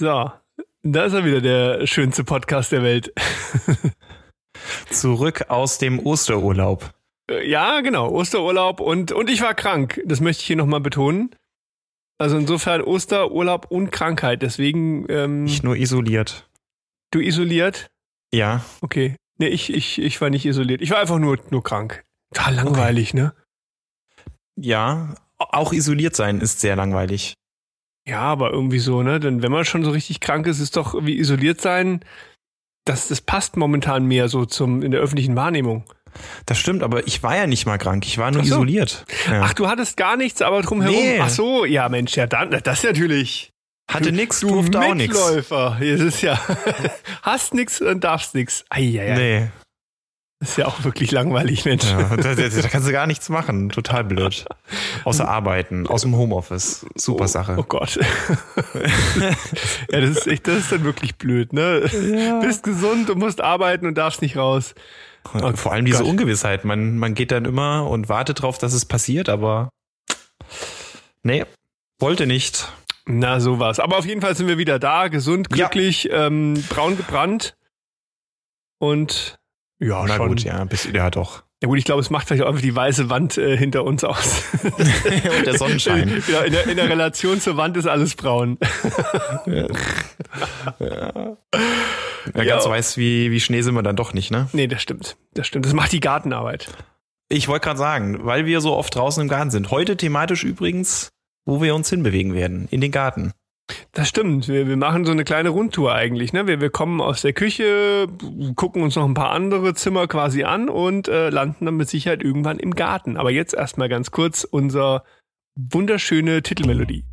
So, da ist er wieder, der schönste Podcast der Welt. Zurück aus dem Osterurlaub. Äh, ja, genau, Osterurlaub und, und ich war krank. Das möchte ich hier nochmal betonen. Also insofern Osterurlaub und Krankheit. Deswegen. Ähm, Nicht nur isoliert. Du isoliert? Ja. Okay. Nee, ich, ich, ich war nicht isoliert. Ich war einfach nur, nur krank. Total langweilig, okay. ne? Ja, auch isoliert sein ist sehr langweilig. Ja, aber irgendwie so, ne? Denn wenn man schon so richtig krank ist, ist doch wie isoliert sein, das, das passt momentan mehr so zum, in der öffentlichen Wahrnehmung. Das stimmt, aber ich war ja nicht mal krank, ich war nur so. isoliert. Ja. Ach, du hattest gar nichts, aber drumherum. Nee. Ach so, ja Mensch, ja dann, das natürlich. Hatte nix, du durfte auch nix. Mitläufer. Das ist ja, hast nix und darfst nix. Eieiei. Nee. Das ist ja auch wirklich langweilig, Mensch. Ja, da, da, da, kannst du gar nichts machen. Total blöd. Außer arbeiten, aus dem Homeoffice. Super Sache. Oh, oh Gott. ja, das ist echt, das ist dann wirklich blöd, ne? Ja. Bist gesund und musst arbeiten und darfst nicht raus. Oh, Vor allem diese Gott. Ungewissheit. Man, man geht dann immer und wartet drauf, dass es passiert, aber nee, wollte nicht. Na, sowas. Aber auf jeden Fall sind wir wieder da, gesund, glücklich, ja. ähm, braun gebrannt. Und ja, Na schon. gut, ja, bis, ja doch. Ja gut, ich glaube, es macht vielleicht auch einfach die weiße Wand äh, hinter uns aus. Und der Sonnenschein. ja, in der, in der Relation zur Wand ist alles braun. ja. ja. Ja, ganz weiß wie, wie Schnee sind wir dann doch nicht, ne? Nee, das stimmt. Das stimmt. Das macht die Gartenarbeit. Ich wollte gerade sagen, weil wir so oft draußen im Garten sind. Heute thematisch übrigens, wo wir uns hinbewegen werden. In den Garten. Das stimmt. Wir, wir machen so eine kleine Rundtour eigentlich. Ne? Wir, wir kommen aus der Küche, gucken uns noch ein paar andere Zimmer quasi an und äh, landen dann mit Sicherheit irgendwann im Garten. Aber jetzt erstmal ganz kurz unser wunderschöne Titelmelodie.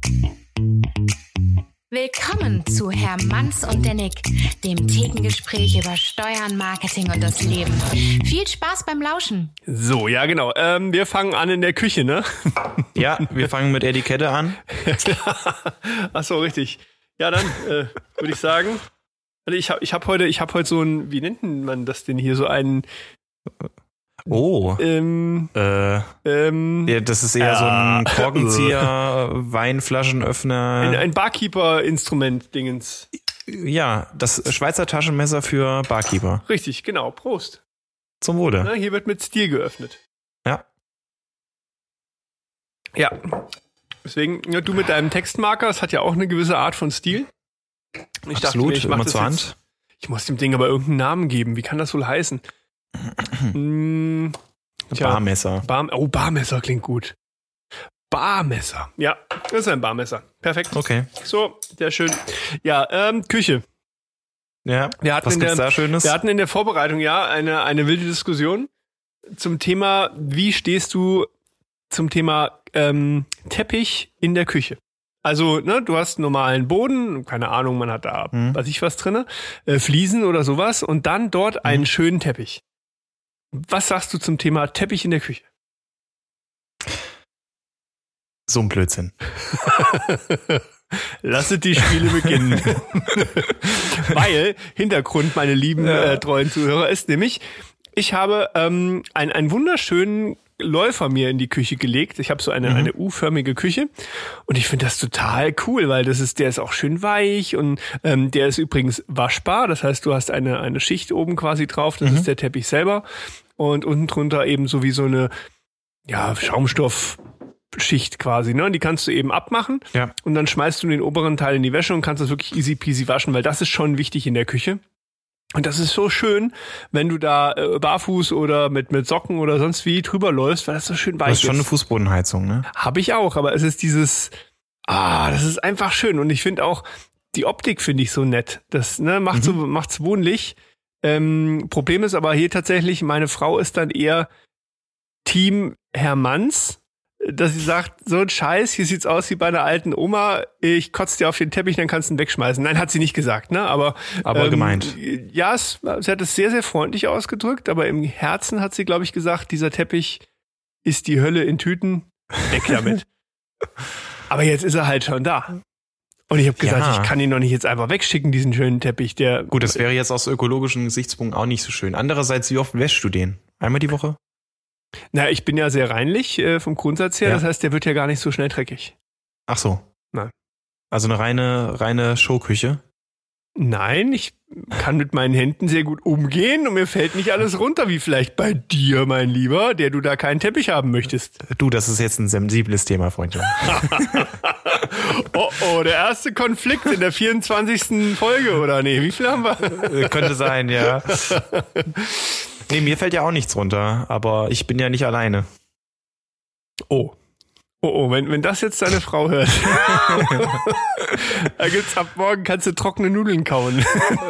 Willkommen zu Herr Manns und der Nick, dem Thekengespräch über Steuern, Marketing und das Leben. Viel Spaß beim Lauschen. So, ja genau. Ähm, wir fangen an in der Küche, ne? Ja, wir fangen mit Etikette an. Ach so, richtig. Ja, dann äh, würde ich sagen, also ich habe ich hab heute, ich habe heute so ein, wie nennt man das denn hier, so einen Oh. Ähm, äh, ähm, ja, das ist eher ja, so ein Korkenzieher, Weinflaschenöffner. Ein, ein Barkeeper-Instrument-Dingens. Ja, das Schweizer Taschenmesser für Barkeeper. Richtig, genau. Prost. Zum Wohle. Na, hier wird mit Stil geöffnet. Ja. Ja. Deswegen, ja, du mit deinem Textmarker, das hat ja auch eine gewisse Art von Stil. Ich Absolut, dachte mir, ich mach immer zur Hand. ich muss dem Ding aber irgendeinen Namen geben. Wie kann das wohl heißen? Mm, tja, Barmesser. Bar, oh, Barmesser klingt gut. Barmesser. Ja, das ist ein Barmesser. Perfekt. Okay. So, sehr schön. Ja, ähm, Küche. Ja, wir hatten was in gibt's der, da Schönes? Wir hatten in der Vorbereitung ja eine, eine wilde Diskussion zum Thema, wie stehst du zum Thema ähm, Teppich in der Küche? Also, ne, du hast einen normalen Boden, keine Ahnung, man hat da, mhm. weiß ich was drinne, äh, Fliesen oder sowas und dann dort mhm. einen schönen Teppich. Was sagst du zum Thema Teppich in der Küche? So ein Blödsinn. Lasset die Spiele beginnen. Weil, Hintergrund, meine lieben äh, treuen Zuhörer, ist nämlich, ich habe ähm, ein, einen wunderschönen Läufer mir in die Küche gelegt. Ich habe so eine, mhm. eine U-förmige Küche und ich finde das total cool, weil das ist, der ist auch schön weich und ähm, der ist übrigens waschbar. Das heißt, du hast eine, eine Schicht oben quasi drauf, das mhm. ist der Teppich selber und unten drunter eben so wie so eine ja, Schaumstoffschicht quasi, ne? Die kannst du eben abmachen ja. und dann schmeißt du den oberen Teil in die Wäsche und kannst das wirklich easy peasy waschen, weil das ist schon wichtig in der Küche. Und das ist so schön, wenn du da äh, barfuß oder mit, mit Socken oder sonst wie drüber läufst, weil das so schön weich ist. Das ist schon eine Fußbodenheizung, ne? Hab ich auch, aber es ist dieses, ah, das ist einfach schön. Und ich finde auch, die Optik finde ich so nett. Das ne, macht mhm. so, macht's wohnlich. Ähm, Problem ist aber hier tatsächlich, meine Frau ist dann eher Team Hermanns dass sie sagt, so ein Scheiß, hier sieht's aus wie bei einer alten Oma, ich kotze dir auf den Teppich, dann kannst du ihn wegschmeißen. Nein, hat sie nicht gesagt, ne? Aber, aber ähm, gemeint. Ja, es, sie hat es sehr, sehr freundlich ausgedrückt, aber im Herzen hat sie, glaube ich, gesagt, dieser Teppich ist die Hölle in Tüten, weg damit. aber jetzt ist er halt schon da. Und ich habe gesagt, ja. ich kann ihn doch nicht jetzt einfach wegschicken, diesen schönen Teppich. Der Gut, das wäre jetzt aus ökologischen Gesichtspunkten auch nicht so schön. Andererseits, wie oft wäschst du den? Einmal die Woche? Na, ich bin ja sehr reinlich äh, vom Grundsatz her. Ja. Das heißt, der wird ja gar nicht so schnell dreckig. Ach so. Nein. Also eine reine, reine Showküche? Nein, ich kann mit meinen Händen sehr gut umgehen und mir fällt nicht alles runter, wie vielleicht bei dir, mein Lieber, der du da keinen Teppich haben möchtest. Du, das ist jetzt ein sensibles Thema, Freundchen. oh oh, der erste Konflikt in der 24. Folge, oder nee, wie viel haben wir? Äh, könnte sein, ja. Nee, mir fällt ja auch nichts runter, aber ich bin ja nicht alleine. Oh. Oh, oh, wenn, wenn das jetzt deine Frau hört. da gibt's ab morgen kannst du trockene Nudeln kauen.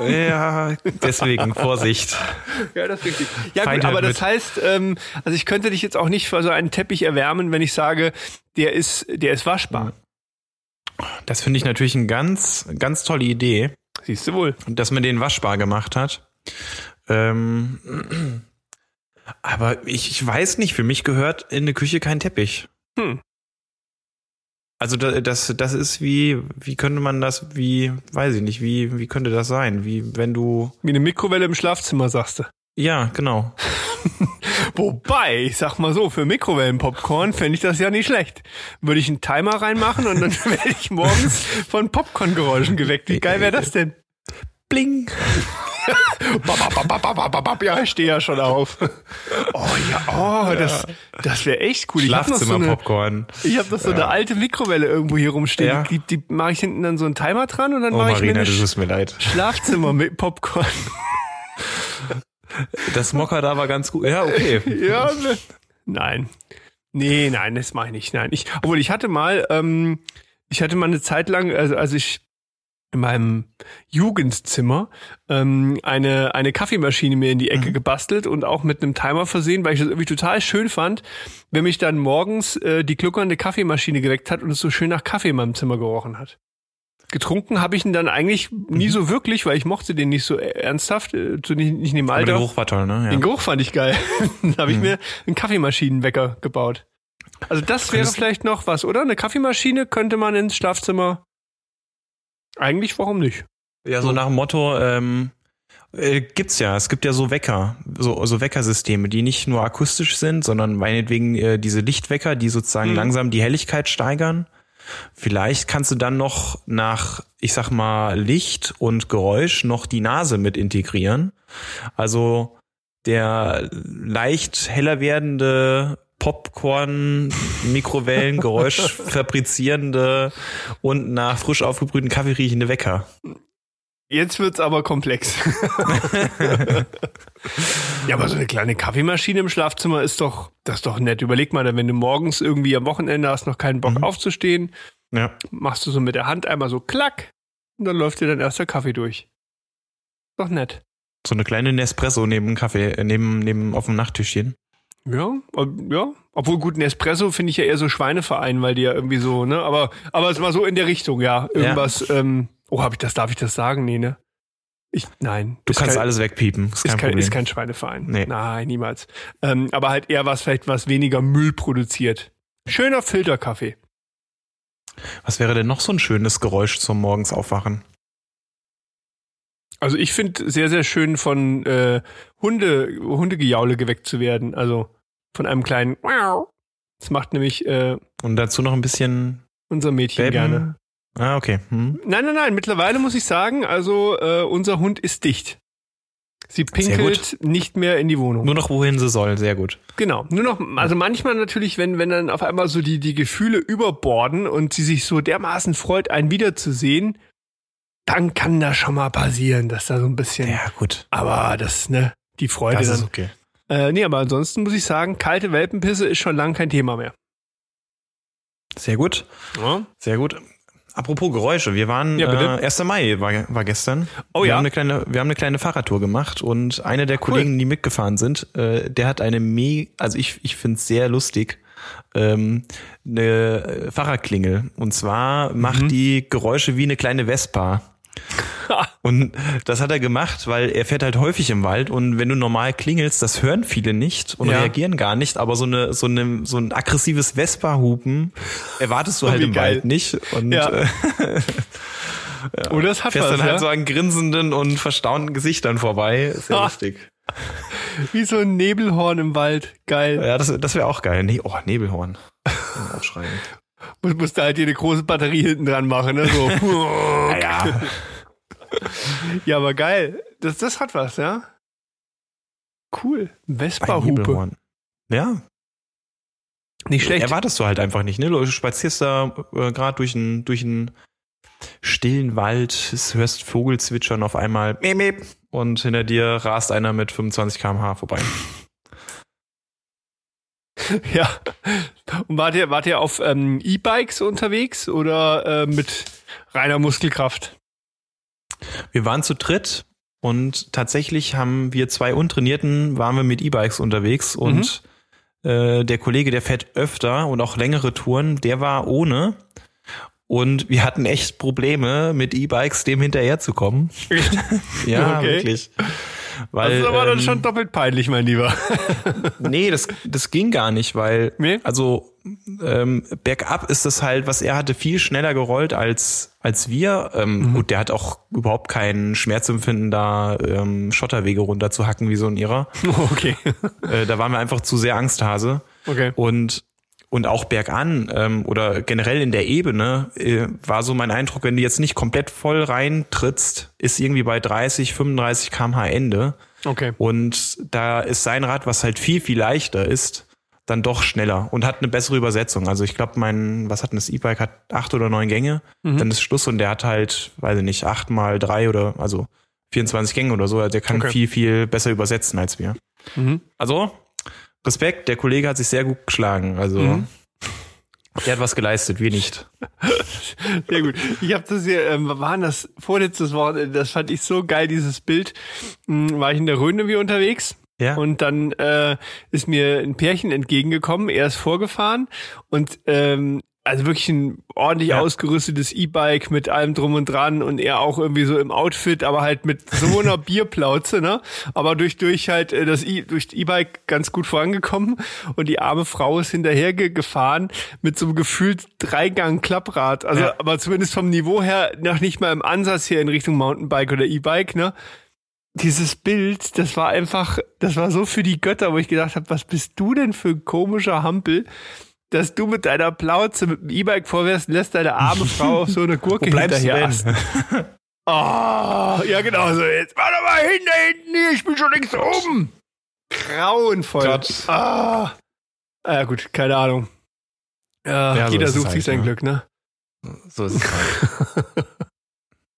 ja, deswegen Vorsicht. Ja, das ist richtig. Ja, gut, aber das mit. heißt, ähm, also ich könnte dich jetzt auch nicht für so einen Teppich erwärmen, wenn ich sage, der ist, der ist waschbar. Das finde ich natürlich eine ganz, ganz tolle Idee. Siehst du wohl. Dass man den waschbar gemacht hat. Ähm, aber ich, ich weiß nicht, für mich gehört in eine Küche kein Teppich. Hm. Also das, das ist wie, wie könnte man das, wie, weiß ich nicht, wie, wie könnte das sein? Wie wenn du. Wie eine Mikrowelle im Schlafzimmer, sagst du. Ja, genau. Wobei, ich sag mal so, für Mikrowellenpopcorn fände ich das ja nicht schlecht. Würde ich einen Timer reinmachen und dann werde ich morgens von Popcorngeräuschen geweckt. Wie geil wäre das denn? Bling. Ja, ich stehe ja schon auf. Oh ja, oh, das, das wäre echt cool. Schlafzimmer-Popcorn. Ich habe noch so, eine, hab so eine alte Mikrowelle irgendwo hier rumstehen. Ja. Die, die mache ich hinten dann so einen Timer dran und dann oh, mache ich Marina, mir eine mir leid. Schlafzimmer mit Popcorn. Das Mocker da war ganz gut. Ja, okay. ja, ne. nein. Nee, nein, das mache ich nicht. Nein, ich, obwohl ich hatte mal, ähm, ich hatte mal eine Zeit lang, also, also ich in meinem Jugendzimmer ähm, eine, eine Kaffeemaschine mir in die Ecke mhm. gebastelt und auch mit einem Timer versehen, weil ich das irgendwie total schön fand, wenn mich dann morgens äh, die gluckernde Kaffeemaschine geweckt hat und es so schön nach Kaffee in meinem Zimmer gerochen hat. Getrunken habe ich ihn dann eigentlich nie mhm. so wirklich, weil ich mochte den nicht so ernsthaft, äh, zu nicht, nicht in dem Alter. Aber der Geruch war toll, ne? Ja. Den Geruch fand ich geil. dann habe ich mhm. mir einen Kaffeemaschinenwecker gebaut. Also das wäre vielleicht noch was, oder? Eine Kaffeemaschine könnte man ins Schlafzimmer eigentlich, warum nicht? Ja, so nach dem Motto, ähm, äh, gibt's ja. Es gibt ja so Wecker, so, so Weckersysteme, die nicht nur akustisch sind, sondern meinetwegen äh, diese Lichtwecker, die sozusagen mhm. langsam die Helligkeit steigern. Vielleicht kannst du dann noch nach, ich sag mal, Licht und Geräusch noch die Nase mit integrieren. Also der leicht heller werdende Popcorn, Mikrowellen, Geräusch fabrizierende und nach frisch aufgebrühten Kaffee riechende Wecker. Jetzt wird's aber komplex. ja, aber so eine kleine Kaffeemaschine im Schlafzimmer ist doch, das ist doch nett. Überleg mal, wenn du morgens irgendwie am Wochenende hast noch keinen Bock mhm. aufzustehen, ja. machst du so mit der Hand einmal so klack und dann läuft dir dein erster Kaffee durch. Doch nett. So eine kleine Nespresso neben Kaffee, äh, neben, neben auf dem Nachttischchen. Ja, ja. Obwohl gut, Nespresso finde ich ja eher so Schweineverein, weil die ja irgendwie so, ne? Aber, aber es war so in der Richtung, ja. Irgendwas, ja. ähm, oh, hab ich das, darf ich das sagen? Nee, ne? Ich, nein. Du kannst kein, alles wegpiepen. Ist kein, ist kein, ist kein Schweineverein. Nee. Nein, niemals. Ähm, aber halt eher was, vielleicht was weniger Müll produziert. Schöner Filterkaffee. Was wäre denn noch so ein schönes Geräusch zum morgens aufwachen? Also ich finde sehr, sehr schön von äh, Hunde, Hundegejaule geweckt zu werden. Also von einem kleinen Das macht nämlich äh, Und dazu noch ein bisschen unser Mädchen Beben. gerne. Ah, okay. Hm. Nein, nein, nein. Mittlerweile muss ich sagen, also äh, unser Hund ist dicht. Sie pinkelt nicht mehr in die Wohnung. Nur noch wohin sie soll, sehr gut. Genau. Nur noch, also manchmal natürlich, wenn, wenn dann auf einmal so die, die Gefühle überborden und sie sich so dermaßen freut, einen wiederzusehen, dann kann das schon mal passieren, dass da so ein bisschen. Ja, gut. Aber das, ne, die Freude das ist dann. okay. Äh, nee, aber ansonsten muss ich sagen, kalte Welpenpisse ist schon lang kein Thema mehr. Sehr gut. Ja. Sehr gut. Apropos Geräusche, wir waren ja, äh, 1. Mai war, war gestern. Oh wir ja. Haben eine kleine, wir haben eine kleine Fahrradtour gemacht und einer der cool. Kollegen, die mitgefahren sind, äh, der hat eine me, also ich, ich finde es sehr lustig, ähm, eine Fahrradklingel. Und zwar macht mhm. die Geräusche wie eine kleine Vespa. und das hat er gemacht, weil er fährt halt häufig im Wald und wenn du normal klingelst, das hören viele nicht und ja. reagieren gar nicht, aber so eine so eine so ein aggressives Vespa-Hupen erwartest du oh, halt im geil. Wald nicht und ja. äh, ja. Oh, das hat Fährst was, dann halt so an grinsenden und verstaunten Gesichtern vorbei. Sehr lustig. Wie so ein Nebelhorn im Wald. Geil. Ja, das, das wäre auch geil. Nee, oh, Nebelhorn. Aufschreiben. Muss, musst du halt hier eine große Batterie hinten dran machen, ne? So. naja. Ja, aber geil. Das, das hat was, ja? Cool. Vespa-Hupe. Ja. Nicht schlecht. Erwartest du halt einfach nicht, ne? Du spazierst da äh, gerade durch einen durch einen stillen Wald, hörst Vogelzwitschern auf einmal und hinter dir rast einer mit 25 km/h vorbei. Ja. Und wart ihr, wart ihr auf ähm, E-Bikes unterwegs oder äh, mit reiner Muskelkraft? Wir waren zu dritt und tatsächlich haben wir zwei Untrainierten, waren wir mit E-Bikes unterwegs und mhm. äh, der Kollege, der fährt öfter und auch längere Touren, der war ohne. Und wir hatten echt Probleme mit E-Bikes dem hinterherzukommen. ja, okay. wirklich. Weil, das ist aber ähm, dann schon doppelt peinlich, mein Lieber. nee, das, das ging gar nicht, weil, nee? also ähm, bergab ist das halt, was er hatte, viel schneller gerollt als, als wir. Ähm, mhm. Gut, der hat auch überhaupt keinen Schmerzempfinden, da ähm, Schotterwege runter zu hacken wie so ein Ihrer. Okay. Äh, da waren wir einfach zu sehr Angsthase. Okay. Und und auch bergan ähm, oder generell in der Ebene äh, war so mein Eindruck, wenn du jetzt nicht komplett voll reintrittst, ist irgendwie bei 30, 35 kmh Ende. Okay. Und da ist sein Rad, was halt viel, viel leichter ist, dann doch schneller und hat eine bessere Übersetzung. Also ich glaube, mein, was hat denn das E-Bike, hat acht oder neun Gänge, mhm. dann ist Schluss und der hat halt, weiß ich nicht, acht mal drei oder also 24 Gänge oder so. Also der kann okay. viel, viel besser übersetzen als wir. Mhm. Also Respekt, der Kollege hat sich sehr gut geschlagen. Also mhm. der hat was geleistet, wir nicht. Sehr gut. Ich habe das hier, ähm, waren das vorletztes Wort, das fand ich so geil, dieses Bild. Hm, war ich in der Rhön wie unterwegs. Ja. Und dann äh, ist mir ein Pärchen entgegengekommen, er ist vorgefahren und ähm, also wirklich ein ordentlich ja. ausgerüstetes E-Bike mit allem drum und dran und er auch irgendwie so im Outfit, aber halt mit so einer Bierplauze, ne? Aber durch durch halt äh, das e durch E-Bike ganz gut vorangekommen und die arme Frau ist hinterher gefahren mit so einem gefühlt Dreigang Klapprad, also ja. aber zumindest vom Niveau her noch nicht mal im Ansatz hier in Richtung Mountainbike oder E-Bike, ne? Dieses Bild, das war einfach, das war so für die Götter, wo ich gedacht habe, was bist du denn für ein komischer Hampel? Dass du mit deiner Plauze mit dem E-Bike vorwärts lässt deine arme Frau auf so eine Gurke hinterher Oh, ja genau so. Jetzt warte mal hin, da hinten hier, ich bin schon links oben. Grauenvoll. Gott. Ah. ah. Ja gut, keine Ahnung. Ja, ja jeder sucht sich halt, sein ne? Glück, ne? So ist es halt.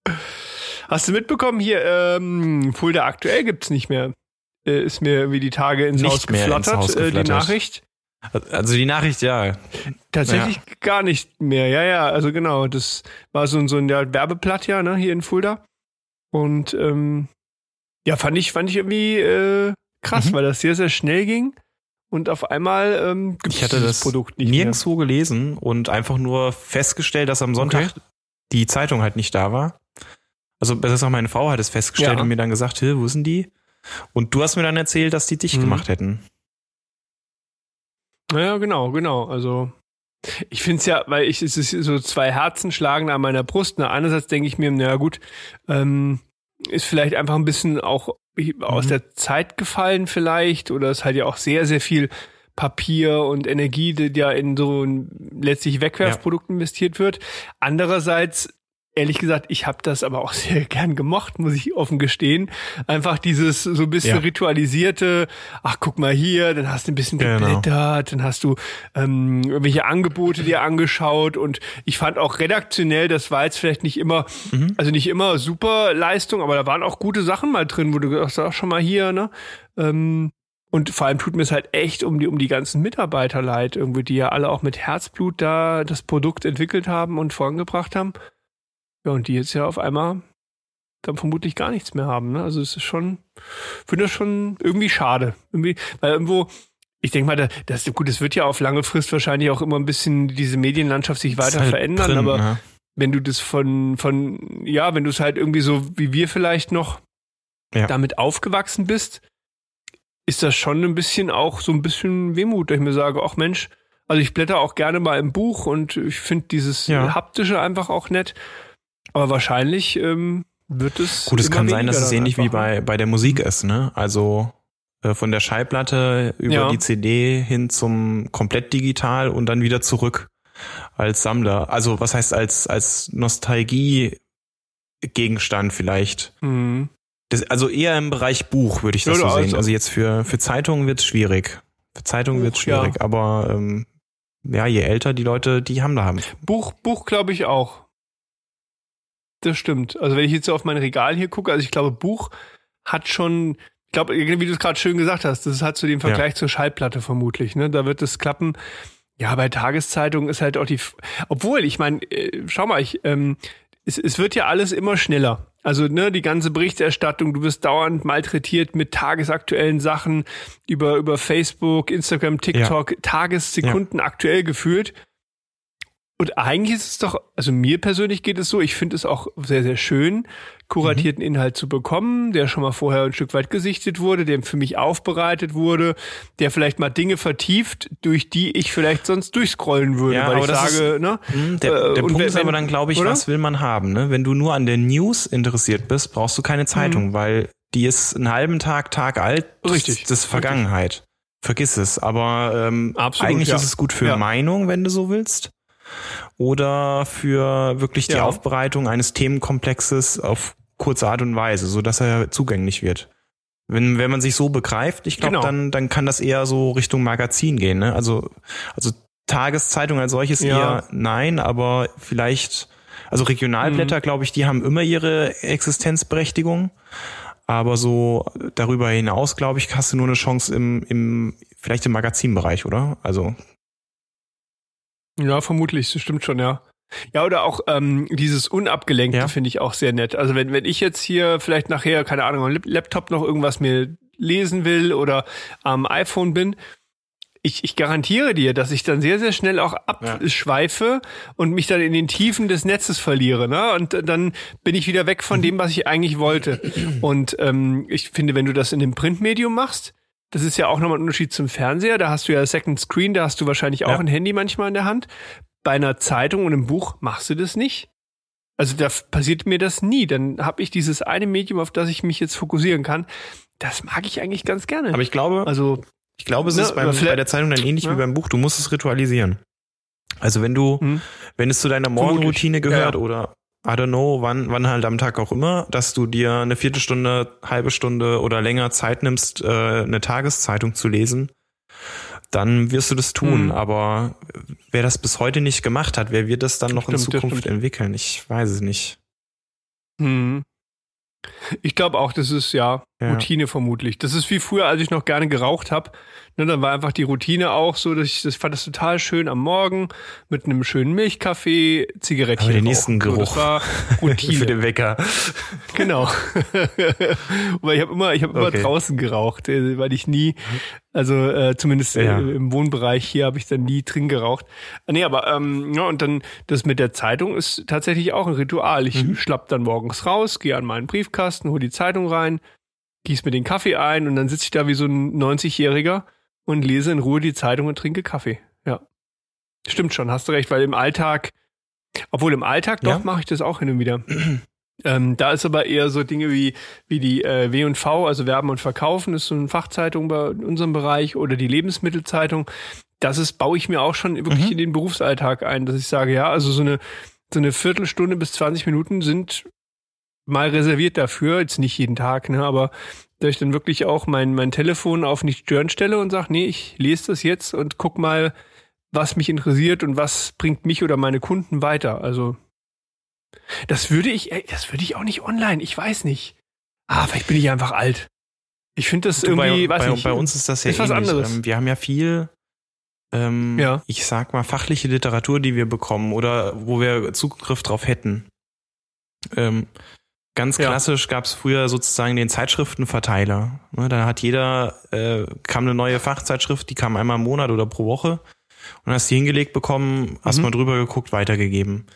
Hast du mitbekommen, hier, ähm, Fulda aktuell gibt's nicht mehr. Äh, ist mir wie die Tage ins nicht Haus geflattert, Haus äh, die Nachricht. Also die Nachricht, ja. Tatsächlich ja. gar nicht mehr. Ja, ja, also genau. Das war so, so ein ja, Werbeblatt ja, ne, hier in Fulda. Und ähm, ja, fand ich, fand ich irgendwie äh, krass, mhm. weil das sehr, sehr schnell ging. Und auf einmal ähm, gibt es das Produkt nicht nirgendwo mehr. gelesen und einfach nur festgestellt, dass am Sonntag okay. die Zeitung halt nicht da war. Also besser gesagt, meine Frau hat es festgestellt ja. und mir dann gesagt, wo sind die? Und du hast mir dann erzählt, dass die dich mhm. gemacht hätten. Ja, genau, genau. Also ich finde es ja, weil ich es ist so zwei Herzen schlagen an meiner Brust. Na, einerseits denke ich mir, naja gut, ähm, ist vielleicht einfach ein bisschen auch aus mhm. der Zeit gefallen vielleicht oder ist halt ja auch sehr, sehr viel Papier und Energie, die ja in so ein letztlich Wegwerfprodukt ja. investiert wird. Andererseits ehrlich gesagt, ich habe das aber auch sehr gern gemocht, muss ich offen gestehen. Einfach dieses so ein bisschen ja. ritualisierte, ach guck mal hier, dann hast du ein bisschen genau. geblättert, dann hast du ähm, irgendwelche Angebote dir angeschaut und ich fand auch redaktionell, das war jetzt vielleicht nicht immer, mhm. also nicht immer super Leistung, aber da waren auch gute Sachen mal drin, wo du gesagt hast, schon mal hier, ne? Ähm, und vor allem tut mir es halt echt um die, um die ganzen Mitarbeiter leid, irgendwie, die ja alle auch mit Herzblut da das Produkt entwickelt haben und vorangebracht haben. Ja, und die jetzt ja auf einmal dann vermutlich gar nichts mehr haben. Ne? Also es ist schon, finde das schon irgendwie schade. Irgendwie, weil irgendwo, ich denke mal, das, gut, es wird ja auf lange Frist wahrscheinlich auch immer ein bisschen diese Medienlandschaft sich weiter halt verändern, drin, aber ja. wenn du das von, von, ja, wenn du es halt irgendwie so wie wir vielleicht noch ja. damit aufgewachsen bist, ist das schon ein bisschen auch so ein bisschen Wehmut, dass ich mir sage, ach Mensch, also ich blätter auch gerne mal im Buch und ich finde dieses ja. haptische einfach auch nett. Aber wahrscheinlich ähm, wird es. Gut, es kann sein, dass es ähnlich wie bei, bei der Musik ist, ne? Also äh, von der Schallplatte über ja. die CD hin zum komplett digital und dann wieder zurück. als Sammler. Also was heißt als, als Nostalgie-Gegenstand vielleicht. Mhm. Das, also eher im Bereich Buch würde ich das ja, so sehen. Also, also jetzt für, für Zeitungen wird es schwierig. Für Zeitungen wird es schwierig, ja. aber ähm, ja, je älter die Leute die haben da haben. Buch, Buch glaube ich auch. Das stimmt. Also wenn ich jetzt so auf mein Regal hier gucke, also ich glaube, Buch hat schon, ich glaube, wie du es gerade schön gesagt hast, das hat zu dem Vergleich ja. zur Schallplatte vermutlich. Ne? Da wird es klappen. Ja, bei Tageszeitungen ist halt auch die, obwohl, ich meine, äh, schau mal, ich, ähm, es, es wird ja alles immer schneller. Also ne, die ganze Berichterstattung, du wirst dauernd malträtiert mit tagesaktuellen Sachen über über Facebook, Instagram, TikTok, ja. Tagessekunden ja. aktuell gefühlt. Und eigentlich ist es doch, also mir persönlich geht es so, ich finde es auch sehr, sehr schön, kuratierten mhm. Inhalt zu bekommen, der schon mal vorher ein Stück weit gesichtet wurde, der für mich aufbereitet wurde, der vielleicht mal Dinge vertieft, durch die ich vielleicht sonst durchscrollen würde, ja, weil ich sage, ist, ne? Hm, der, äh, der Punkt wenn, ist aber dann, glaube ich, oder? was will man haben, ne? Wenn du nur an der News interessiert bist, brauchst du keine Zeitung, mhm. weil die ist einen halben Tag, Tag alt. Richtig. Das ist Vergangenheit. Vergiss es. Aber ähm, Absolut, eigentlich ja. ist es gut für ja. Meinung, wenn du so willst oder für wirklich die ja. Aufbereitung eines Themenkomplexes auf kurze Art und Weise, so dass er zugänglich wird. Wenn, wenn man sich so begreift, ich glaube, genau. dann, dann kann das eher so Richtung Magazin gehen. Ne? Also, also Tageszeitung als solches ja. eher nein, aber vielleicht, also Regionalblätter, mhm. glaube ich, die haben immer ihre Existenzberechtigung. Aber so darüber hinaus, glaube ich, hast du nur eine Chance im, im vielleicht im Magazinbereich, oder? Also ja, vermutlich, das stimmt schon, ja. Ja, oder auch ähm, dieses Unabgelenkte ja. finde ich auch sehr nett. Also wenn, wenn ich jetzt hier vielleicht nachher, keine Ahnung, am Laptop noch irgendwas mir lesen will oder am iPhone bin, ich, ich garantiere dir, dass ich dann sehr, sehr schnell auch abschweife ja. und mich dann in den Tiefen des Netzes verliere. Ne? Und dann bin ich wieder weg von dem, was ich eigentlich wollte. Und ähm, ich finde, wenn du das in dem Printmedium machst, das ist ja auch nochmal ein Unterschied zum Fernseher. Da hast du ja Second Screen, da hast du wahrscheinlich auch ja. ein Handy manchmal in der Hand. Bei einer Zeitung und einem Buch machst du das nicht. Also da passiert mir das nie. Dann habe ich dieses eine Medium, auf das ich mich jetzt fokussieren kann. Das mag ich eigentlich ganz gerne. Aber ich glaube, also ich glaube, es ne, ist beim, bei der Zeitung dann ähnlich ja. wie beim Buch. Du musst es ritualisieren. Also wenn du, hm. wenn es zu deiner Morgenroutine gehört ja. oder I don't know, wann, wann halt am Tag auch immer, dass du dir eine Viertelstunde, halbe Stunde oder länger Zeit nimmst, äh, eine Tageszeitung zu lesen, dann wirst du das tun. Mhm. Aber wer das bis heute nicht gemacht hat, wer wird das dann noch stimmt, in Zukunft entwickeln? Ich weiß es nicht. Mhm. Ich glaube auch, das ist ja, ja, Routine vermutlich. Das ist wie früher, als ich noch gerne geraucht habe. Ne, dann war einfach die Routine auch so, dass ich das fand das total schön am Morgen mit einem schönen Milchkaffee, Zigarettchen. Aber den nächsten Geruch. So, das war Routine. Für den Wecker. Genau. weil ich habe immer, ich habe immer okay. draußen geraucht, äh, weil ich nie, also äh, zumindest ja. im Wohnbereich hier habe ich dann nie drin geraucht. Ah, nee, aber ähm, ja, und dann das mit der Zeitung ist tatsächlich auch ein Ritual. Ich mhm. schlapp dann morgens raus, gehe an meinen Briefkasten, hole die Zeitung rein, gieß mir den Kaffee ein und dann sitze ich da wie so ein 90-Jähriger und lese in Ruhe die Zeitung und trinke Kaffee. Ja. Stimmt schon, hast du recht, weil im Alltag, obwohl im Alltag doch ja. mache ich das auch hin und wieder. ähm, da ist aber eher so Dinge wie, wie die äh, W&V, also Werben und Verkaufen, ist so eine Fachzeitung bei unserem Bereich oder die Lebensmittelzeitung. Das ist, baue ich mir auch schon wirklich mhm. in den Berufsalltag ein, dass ich sage, ja, also so eine, so eine Viertelstunde bis 20 Minuten sind mal reserviert dafür, jetzt nicht jeden Tag, ne, aber dass ich dann wirklich auch mein, mein Telefon auf nicht stören stelle und sage, nee, ich lese das jetzt und guck mal, was mich interessiert und was bringt mich oder meine Kunden weiter. Also das würde ich, das würde ich auch nicht online. Ich weiß nicht. Ah, vielleicht bin ich einfach alt. Ich finde das du, irgendwie, bei, weiß bei, nicht, bei uns ist das ja ist ähnlich. was anderes. Ähm, wir haben ja viel, ähm, ja. ich sag mal, fachliche Literatur, die wir bekommen oder wo wir Zugriff drauf hätten. Ähm, Ganz klassisch ja. gab es früher sozusagen den Zeitschriftenverteiler. Ne, da hat jeder, äh, kam eine neue Fachzeitschrift, die kam einmal im Monat oder pro Woche und hast die hingelegt bekommen, hast mhm. mal drüber geguckt, weitergegeben.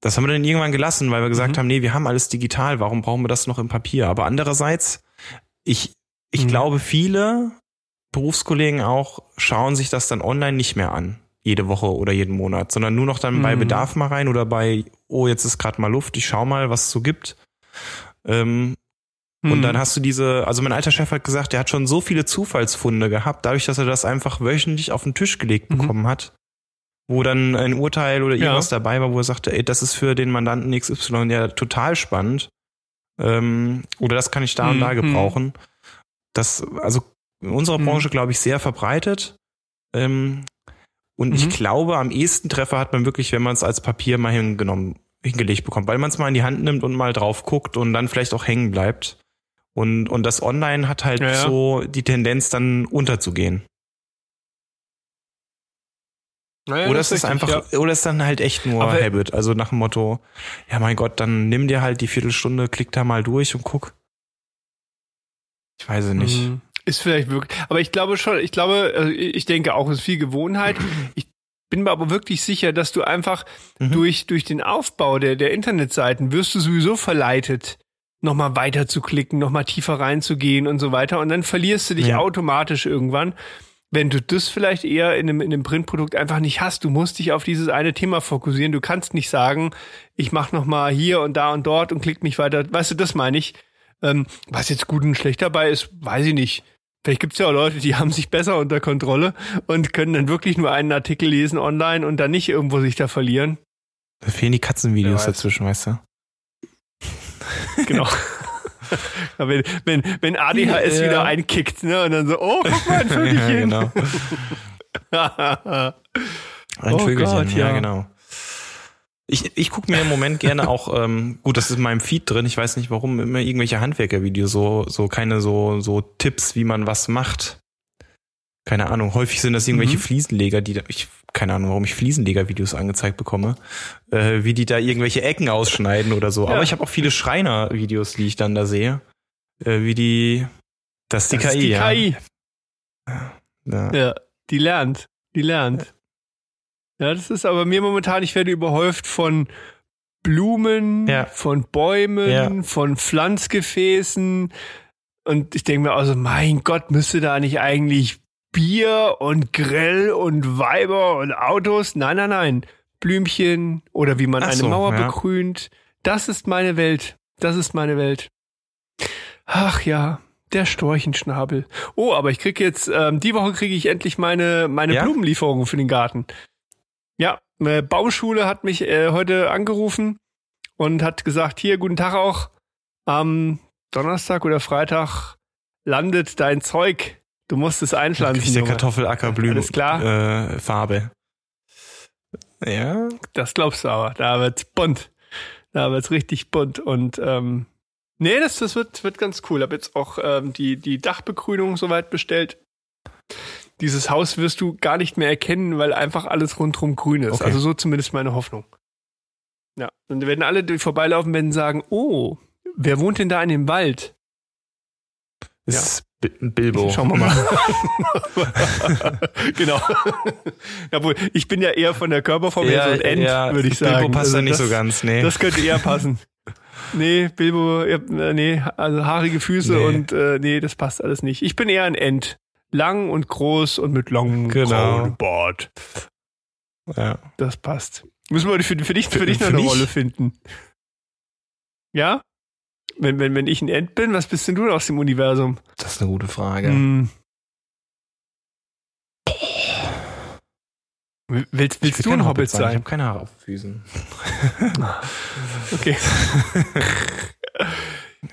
Das haben wir dann irgendwann gelassen, weil wir gesagt mhm. haben, nee, wir haben alles digital, warum brauchen wir das noch im Papier? Aber andererseits, ich, ich mhm. glaube, viele Berufskollegen auch schauen sich das dann online nicht mehr an, jede Woche oder jeden Monat, sondern nur noch dann bei mhm. Bedarf mal rein oder bei, oh, jetzt ist gerade mal Luft, ich schau mal, was es so gibt. Ähm, hm. Und dann hast du diese, also mein alter Chef hat gesagt, er hat schon so viele Zufallsfunde gehabt, dadurch, dass er das einfach wöchentlich auf den Tisch gelegt mhm. bekommen hat. wo dann ein Urteil oder irgendwas ja. dabei war, wo er sagte, ey, das ist für den Mandanten XY ja total spannend. Ähm, oder das kann ich da und da mhm. gebrauchen. Das, also in unserer mhm. Branche, glaube ich, sehr verbreitet. Ähm, und mhm. ich glaube, am ehesten Treffer hat man wirklich, wenn man es als Papier mal hingenommen, hingelegt bekommt, weil man es mal in die Hand nimmt und mal drauf guckt und dann vielleicht auch hängen bleibt. Und, und das Online hat halt ja, ja. so die Tendenz, dann unterzugehen. Naja, oder ist es einfach, ja. oder ist dann halt echt nur Aber Habit. Also nach dem Motto, ja mein Gott, dann nimm dir halt die Viertelstunde, klick da mal durch und guck. Ich weiß es nicht. Mhm. Ist vielleicht wirklich, aber ich glaube schon, ich glaube, also ich denke auch, es ist viel Gewohnheit. Ich bin mir aber wirklich sicher, dass du einfach mhm. durch, durch den Aufbau der, der Internetseiten wirst du sowieso verleitet, nochmal weiter zu klicken, nochmal tiefer reinzugehen und so weiter. Und dann verlierst du dich ja. automatisch irgendwann wenn du das vielleicht eher in einem, in einem Printprodukt einfach nicht hast. Du musst dich auf dieses eine Thema fokussieren. Du kannst nicht sagen, ich mach noch mal hier und da und dort und klick mich weiter. Weißt du, das meine ich. Ähm, was jetzt gut und schlecht dabei ist, weiß ich nicht. Vielleicht gibt's ja auch Leute, die haben sich besser unter Kontrolle und können dann wirklich nur einen Artikel lesen online und dann nicht irgendwo sich da verlieren. Da fehlen die Katzenvideos dazwischen, weißt du? Genau. wenn, wenn, wenn ADHS ja. wieder einkickt, ne? Und dann so, oh, guck mal, ein Vögelchen. ja, genau. ein oh Vögelchen, Gott, ja. ja, genau. Ich, ich gucke mir im Moment gerne auch, ähm, gut, das ist in meinem Feed drin, ich weiß nicht warum, immer irgendwelche Handwerkervideos, so, so keine so, so Tipps, wie man was macht. Keine Ahnung, häufig sind das irgendwelche mhm. Fliesenleger, die da, ich, keine Ahnung, warum ich Fliesenleger-Videos angezeigt bekomme, äh, wie die da irgendwelche Ecken ausschneiden oder so. Ja. Aber ich habe auch viele Schreiner-Videos, die ich dann da sehe, äh, wie die, das ist die das KI, ist die ja. KI. Ja. ja, die lernt, die lernt. Ja, das ist aber mir momentan, ich werde überhäuft von Blumen, ja. von Bäumen, ja. von Pflanzgefäßen. Und ich denke mir also, mein Gott, müsste da nicht eigentlich Bier und Grill und Weiber und Autos? Nein, nein, nein. Blümchen oder wie man Ach eine so, Mauer ja. begrünt. Das ist meine Welt. Das ist meine Welt. Ach ja, der Storchenschnabel. Oh, aber ich krieg jetzt, ähm, die Woche kriege ich endlich meine, meine ja? Blumenlieferungen für den Garten. Ja, eine Baumschule hat mich äh, heute angerufen und hat gesagt, hier, guten Tag auch. Am Donnerstag oder Freitag landet dein Zeug. Du musst es einpflanzen. Der Kartoffelackerblühen. Alles klar. Äh, Farbe. Ja. Das glaubst du aber. Da wird's bunt. Da wird's richtig bunt. Und ähm, nee, das, das wird, wird ganz cool. Hab jetzt auch ähm, die, die Dachbegrünung soweit bestellt dieses Haus wirst du gar nicht mehr erkennen, weil einfach alles rundherum grün ist. Okay. Also so zumindest meine Hoffnung. Ja. Und werden alle, die vorbeilaufen, werden sagen, oh, wer wohnt denn da in dem Wald? Das ja. Bilbo. Schauen wir mal. genau. Jawohl, ich bin ja eher von der Körperform her so ein End, ja, würde ich sagen. Bilbo passt also da nicht das, so ganz, nee. Das könnte eher passen. Nee, Bilbo, nee, also haarige Füße nee. und äh, nee, das passt alles nicht. Ich bin eher ein End lang und groß und mit langem genau. Bart. Ja. Das passt. Müssen wir für, für dich, für, für dich noch eine Rolle finden. Ja? Wenn, wenn, wenn ich ein End bin, was bist denn du aus dem Universum? Das ist eine gute Frage. Hm. Willst, willst du ein Hobbit sein? sein? Ich habe keine Haare auf den Füßen. okay.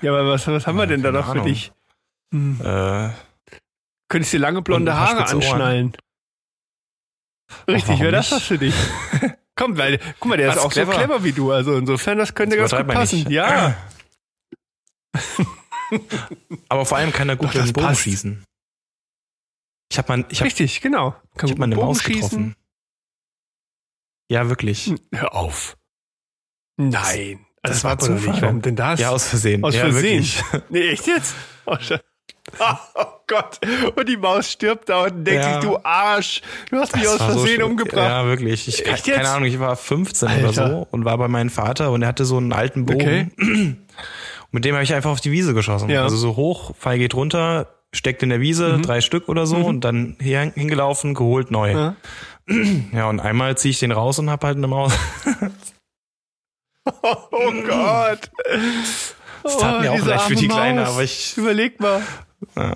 ja, aber was, was haben wir denn da noch für dich? Hm. Äh, Könntest dir lange blonde Haare anschnallen. Richtig, wäre das was für dich? Komm, weil, guck mal, der was ist auch clever. so clever wie du. Also insofern, das könnte das ganz gut passen. Nicht. Ja. Aber vor allem kann er gut Doch, den Bogen passt. schießen. Ich habe mal, ich hab, Richtig, genau. Kann ich habe mal eine Maus schießen. getroffen. Ja, wirklich. Hm, hör auf. Nein. Das, das war Zufall. Nicht. Warum denn das? Ja, aus Versehen. Aus ja, Versehen. Wirklich. Nee, echt jetzt? Oh, Oh Gott. Und die Maus stirbt da und denkt ja. sich, du Arsch, du hast mich aus Versehen so umgebracht. Ja, wirklich. Ich, Echt keine Ahnung, ich war 15 Alter. oder so und war bei meinem Vater und er hatte so einen alten Bogen. Okay. Und mit dem habe ich einfach auf die Wiese geschossen. Ja. Also so hoch, Pfeil geht runter, steckt in der Wiese, mhm. drei Stück oder so mhm. und dann hier hingelaufen, geholt, neu. Ja, ja und einmal ziehe ich den raus und hab halt eine Maus. oh Gott. Das tat oh, mir auch leid für die Kleine, aber ich. Überleg mal. Ja,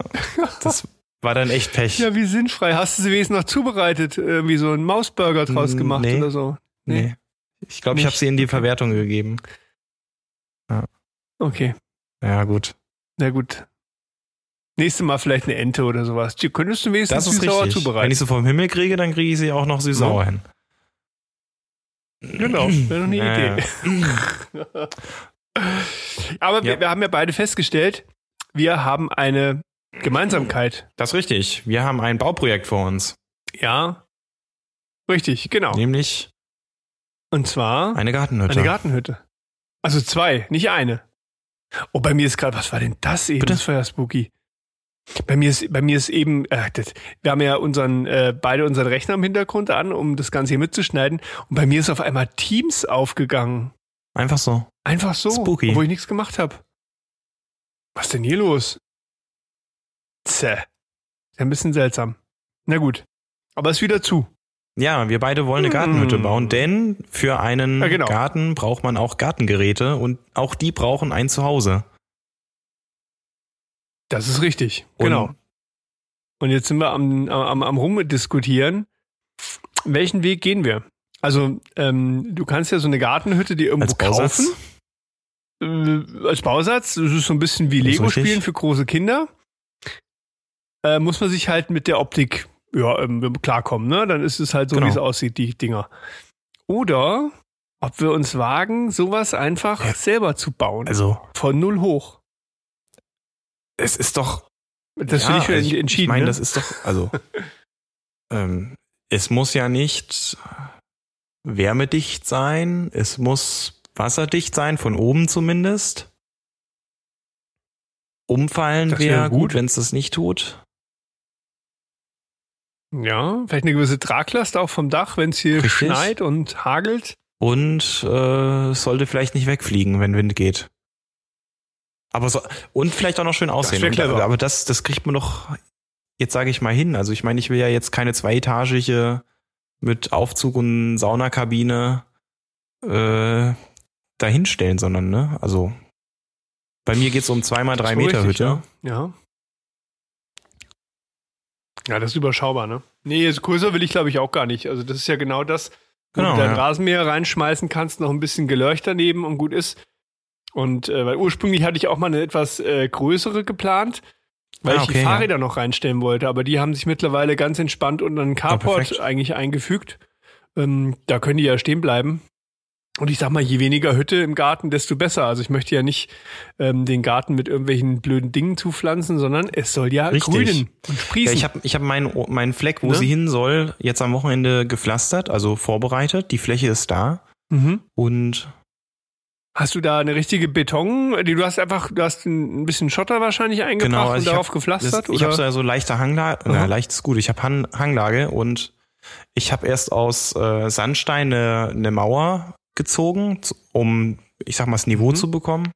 das, war dann echt Pech. Ja, wie sinnfrei. Hast du sie wenigstens noch zubereitet? Irgendwie so einen Mausburger draus gemacht nee, oder so? Nee. nee. Ich glaube, ich habe sie in die Verwertung gegeben. Ja. Okay. Ja, gut. Na gut. Nächstes Mal vielleicht eine Ente oder sowas. Die könntest du wenigstens süß-sauer zubereiten. Wenn ich sie vom Himmel kriege, dann kriege ich sie auch noch süß-sauer hin. Genau, wäre doch eine naja. Idee. Aber ja. wir, wir haben ja beide festgestellt, wir haben eine Gemeinsamkeit. Das ist richtig. Wir haben ein Bauprojekt vor uns. Ja. Richtig, genau. Nämlich. Und zwar. Eine Gartenhütte. Eine Gartenhütte. Also zwei, nicht eine. Oh, bei mir ist gerade, was war denn das eben? Bitte? Das war ja spooky. Bei mir ist, bei mir ist eben, äh, das, wir haben ja unseren, äh, beide unseren Rechner im Hintergrund an, um das Ganze hier mitzuschneiden. Und bei mir ist auf einmal Teams aufgegangen. Einfach so. Einfach so. Spooky. Obwohl ich nichts gemacht habe. Was ist denn hier los? Zäh. Ist ein bisschen seltsam. Na gut. Aber ist wieder zu. Ja, wir beide wollen eine Gartenhütte mm. bauen, denn für einen ja, genau. Garten braucht man auch Gartengeräte und auch die brauchen ein Zuhause. Das ist richtig, und genau. Und jetzt sind wir am, am, am rumdiskutieren, welchen Weg gehen wir? Also, ähm, du kannst ja so eine Gartenhütte dir irgendwo kaufen. Äh, als Bausatz. Das ist so ein bisschen wie Lego-Spielen für große Kinder. Äh, muss man sich halt mit der Optik ja, ähm, klarkommen, ne? Dann ist es halt so, genau. wie es aussieht, die Dinger. Oder ob wir uns wagen, sowas einfach ja. selber zu bauen. Also. Von null hoch. Es ist doch. Das ja, finde ich also entschieden. Ich meine, ne? das ist doch, also. ähm, es muss ja nicht wärmedicht sein. Es muss wasserdicht sein, von oben zumindest. Umfallen wäre wär gut, wenn es das nicht tut. Ja, vielleicht eine gewisse Traglast auch vom Dach, wenn es hier Richtig. schneit und hagelt. Und äh, sollte vielleicht nicht wegfliegen, wenn Wind geht. Aber so, und vielleicht auch noch schön aussehen. Das und, aber das, das kriegt man doch jetzt sage ich mal hin. Also ich meine, ich will ja jetzt keine zweietagige mit Aufzug und Saunakabine äh, dahinstellen, sondern ne, also bei mir geht's um zweimal drei Meter richtig, Hütte. Ja. ja. Ja, das ist überschaubar, ne? Nee, größer will ich glaube ich auch gar nicht. Also das ist ja genau das, wo genau, du dein ja. Rasenmäher reinschmeißen kannst, noch ein bisschen Geleucht daneben und gut ist. Und äh, weil ursprünglich hatte ich auch mal eine etwas äh, größere geplant, weil ah, okay, ich die Fahrräder ja. noch reinstellen wollte, aber die haben sich mittlerweile ganz entspannt unter einen Carport oh, eigentlich eingefügt. Ähm, da können die ja stehen bleiben. Und ich sag mal, je weniger Hütte im Garten, desto besser. Also ich möchte ja nicht ähm, den Garten mit irgendwelchen blöden Dingen zupflanzen, sondern es soll ja Richtig. grünen und sprießen. Ja, ich habe ich hab meinen mein Fleck, wo ne? sie hin soll, jetzt am Wochenende gepflastert, also vorbereitet. Die Fläche ist da. Mhm. Und Hast du da eine richtige Beton? Die du hast einfach, du hast ein bisschen Schotter wahrscheinlich eingebracht genau, also und darauf hab, gepflastert? Das, ich habe so, so leichte Hanglage, na, leicht ist gut. Ich habe Han Hanglage und ich habe erst aus äh, Sandstein eine, eine Mauer gezogen, um, ich sag mal, das Niveau mhm. zu bekommen.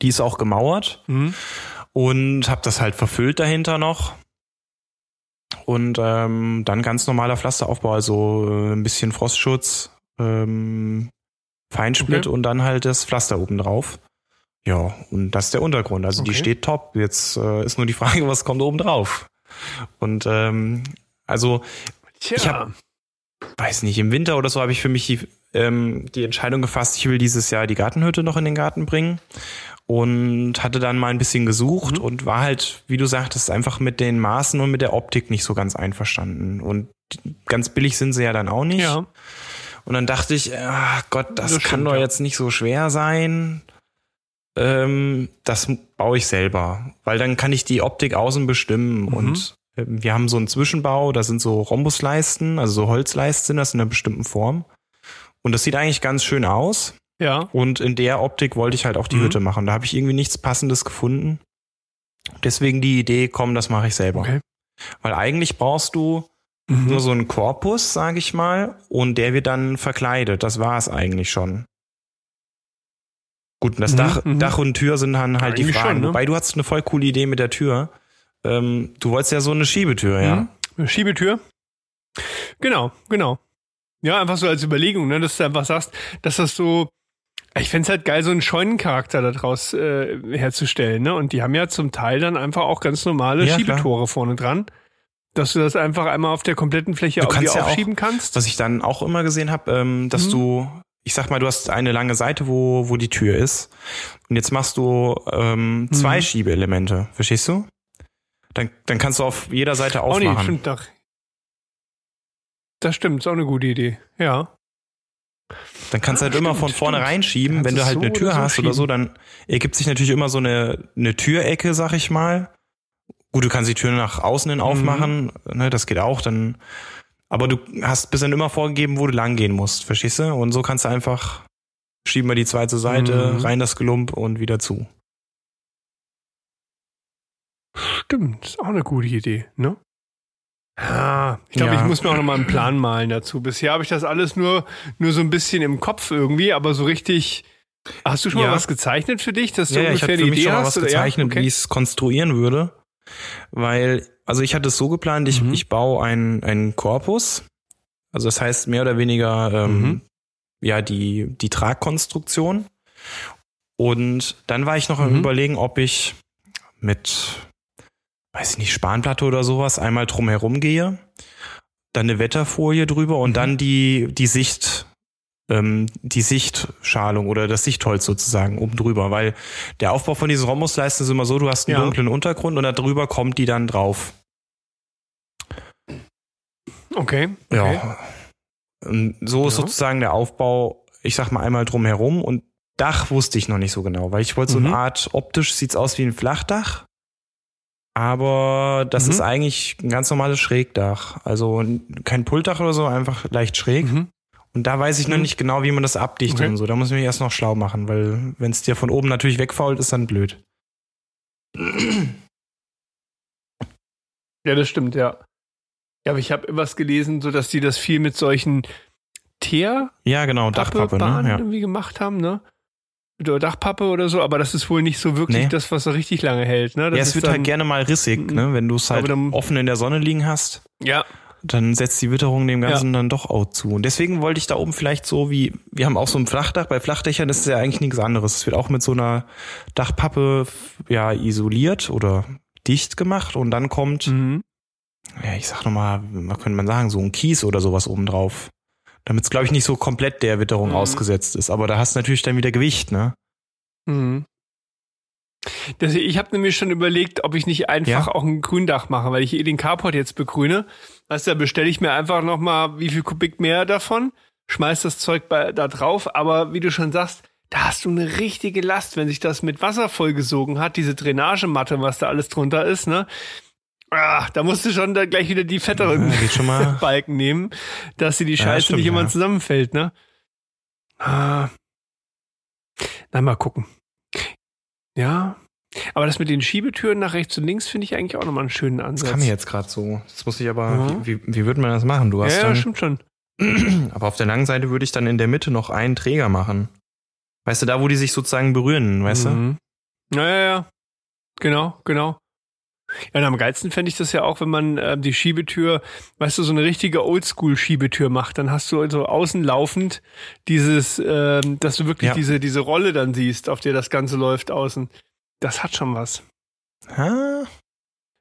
Die ist auch gemauert mhm. und habe das halt verfüllt dahinter noch. Und ähm, dann ganz normaler Pflasteraufbau, also äh, ein bisschen Frostschutz, ähm, Feinsplit okay. und dann halt das Pflaster oben drauf. Ja, und das ist der Untergrund. Also okay. die steht top. Jetzt äh, ist nur die Frage, was kommt oben drauf. Und ähm, also Tja. ich habe, weiß nicht, im Winter oder so habe ich für mich die, ähm, die Entscheidung gefasst, ich will dieses Jahr die Gartenhütte noch in den Garten bringen und hatte dann mal ein bisschen gesucht mhm. und war halt, wie du sagtest, einfach mit den Maßen und mit der Optik nicht so ganz einverstanden. Und ganz billig sind sie ja dann auch nicht. Ja. Und dann dachte ich, ach Gott, das, das kann stimmt, doch jetzt nicht so schwer sein. Ähm, das baue ich selber, weil dann kann ich die Optik außen bestimmen mhm. und wir haben so einen Zwischenbau, da sind so Rhombusleisten, also so Holzleisten, das in einer bestimmten Form. Und das sieht eigentlich ganz schön aus. Ja. Und in der Optik wollte ich halt auch die mhm. Hütte machen. Da habe ich irgendwie nichts Passendes gefunden. Deswegen die Idee, komm, das mache ich selber. Okay. Weil eigentlich brauchst du Mhm. Nur so ein Korpus, sage ich mal, und der wird dann verkleidet. Das war es eigentlich schon. Gut, das mhm, Dach, mhm. Dach und Tür sind dann halt eigentlich die Fragen. Schon, ne? Wobei du hast eine voll coole Idee mit der Tür. Ähm, du wolltest ja so eine Schiebetür, ja? Mhm. Eine Schiebetür? Genau, genau. Ja, einfach so als Überlegung, ne, dass du einfach sagst, dass das so Ich fände halt geil, so einen Scheunencharakter daraus äh, herzustellen, ne? Und die haben ja zum Teil dann einfach auch ganz normale ja, Schiebetore klar. vorne dran. Dass du das einfach einmal auf der kompletten Fläche du kannst ja aufschieben auch, kannst. Was ich dann auch immer gesehen habe, ähm, dass mhm. du, ich sag mal, du hast eine lange Seite, wo, wo die Tür ist. Und jetzt machst du ähm, zwei mhm. Schiebeelemente. Verstehst du? Dann, dann kannst du auf jeder Seite aufmachen. Oh nee, stimmt doch. Das stimmt, ist auch eine gute Idee. Ja. Dann kannst du halt stimmt, immer von vorne stimmt. reinschieben. Wenn du halt so eine Tür oder so hast schieben. oder so, dann ergibt sich natürlich immer so eine, eine Türecke, sag ich mal. Gut, du kannst die Tür nach außen hin aufmachen, mhm. ne, das geht auch, dann, aber du hast bis dann immer vorgegeben, wo du lang gehen musst, verstehst du? Und so kannst du einfach, schieben wir die zweite Seite, mhm. rein das Gelump und wieder zu. Stimmt, ist auch eine gute Idee, ne? Ja, ich glaube, ja. ich muss mir auch noch mal einen Plan malen dazu. Bisher habe ich das alles nur, nur so ein bisschen im Kopf irgendwie, aber so richtig. Hast du schon ja. mal was gezeichnet für dich, dass du ja, ungefähr ich die Idee schon mal was gezeichnet, okay. wie ich es konstruieren würde. Weil, also ich hatte es so geplant, ich, mhm. ich baue einen, einen Korpus. Also das heißt mehr oder weniger ähm, mhm. ja die, die Tragkonstruktion. Und dann war ich noch mhm. am überlegen, ob ich mit weiß ich nicht, Spanplatte oder sowas, einmal drumherum gehe, dann eine Wetterfolie drüber und mhm. dann die, die Sicht, ähm, die Sichtschalung oder das Sichtholz sozusagen oben drüber, weil der Aufbau von diesen Rhombusleisten ist immer so, du hast einen ja. dunklen Untergrund und da drüber kommt die dann drauf. Okay. okay. Ja. Und so ist ja. sozusagen der Aufbau, ich sag mal einmal drumherum und Dach wusste ich noch nicht so genau, weil ich wollte so eine mhm. Art, optisch sieht's aus wie ein Flachdach, aber das mhm. ist eigentlich ein ganz normales Schrägdach. Also kein Pultdach oder so, einfach leicht schräg. Mhm. Und da weiß ich noch mhm. nicht genau, wie man das abdichtet okay. und so. Da muss ich mich erst noch schlau machen, weil wenn es dir von oben natürlich wegfault, ist dann blöd. Ja, das stimmt, ja. Ja, aber ich habe was gelesen, so dass die das viel mit solchen Teer ja genau Dachpappe ne? ja. irgendwie gemacht haben, ne? Oder Dachpappe oder so, aber das ist wohl nicht so wirklich nee. das, was so richtig lange hält. Ne? Das ja, es wird halt gerne mal rissig, ne? wenn du es halt dann, offen in der Sonne liegen hast. Ja. Dann setzt die Witterung dem Ganzen ja. dann doch auch zu. Und deswegen wollte ich da oben vielleicht so wie, wir haben auch so ein Flachdach. Bei Flachdächern ist es ja eigentlich nichts anderes. Es wird auch mit so einer Dachpappe ja isoliert oder dicht gemacht und dann kommt, mhm. ja, ich sag nochmal, was könnte man sagen, so ein Kies oder sowas oben drauf damit es, glaube ich, nicht so komplett der Witterung mhm. ausgesetzt ist. Aber da hast du natürlich dann wieder Gewicht, ne? Mhm. Das, ich habe nämlich schon überlegt, ob ich nicht einfach ja? auch ein Gründach mache, weil ich eh den Carport jetzt begrüne. Weißt du, da bestelle ich mir einfach noch mal wie viel Kubik mehr davon, schmeiß das Zeug bei, da drauf. Aber wie du schon sagst, da hast du eine richtige Last, wenn sich das mit Wasser vollgesogen hat, diese Drainagematte, was da alles drunter ist, ne? Ach, da musst du schon da gleich wieder die fetteren ja, Balken nehmen, dass sie die Scheiße ja, stimmt, nicht immer ja. zusammenfällt, ne? Ah. Na, mal gucken. Ja. Aber das mit den Schiebetüren nach rechts und links finde ich eigentlich auch nochmal einen schönen Ansatz. Das kann mir jetzt gerade so. Das muss ich aber, wie, wie, wie würde man das machen? Du hast ja, dann, stimmt schon. Aber auf der langen Seite würde ich dann in der Mitte noch einen Träger machen. Weißt du, da wo die sich sozusagen berühren, weißt mhm. du? Ja, ja, ja. Genau, genau. Ja, und am geilsten fände ich das ja auch, wenn man äh, die Schiebetür, weißt du, so eine richtige Oldschool-Schiebetür macht. Dann hast du also außen laufend dieses, äh, dass du wirklich ja. diese, diese Rolle dann siehst, auf der das Ganze läuft außen. Das hat schon was. Ha?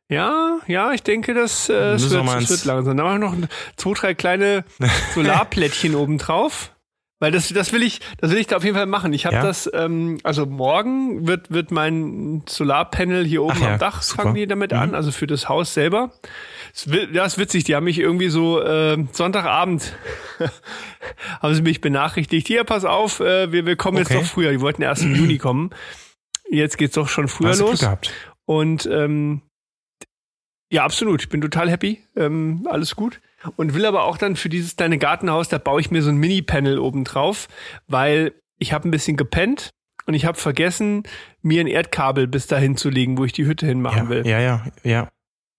Ja, ja, ich denke, das, äh, es, wird, es wird langsam. Dann machen wir noch zwei, drei kleine Solarplättchen oben drauf. Weil das, das will ich, das will ich da auf jeden Fall machen. Ich habe ja? das, ähm, also morgen wird, wird mein Solarpanel hier oben Ach am ja, Dach, super. fangen die damit mhm. an, also für das Haus selber. Das ist witzig, die haben mich irgendwie so äh, Sonntagabend haben sie mich benachrichtigt, hier, pass auf, äh, wir, wir kommen okay. jetzt doch früher. Die wollten erst im Juni kommen. Jetzt geht's doch schon früher Hast los. Glück gehabt. Und ähm, ja, absolut. Ich bin total happy. Ähm, alles gut und will aber auch dann für dieses kleine Gartenhaus, da baue ich mir so ein Mini-Panel oben drauf, weil ich habe ein bisschen gepennt und ich habe vergessen, mir ein Erdkabel bis dahin zu legen, wo ich die Hütte hinmachen ja, will. Ja, ja, ja.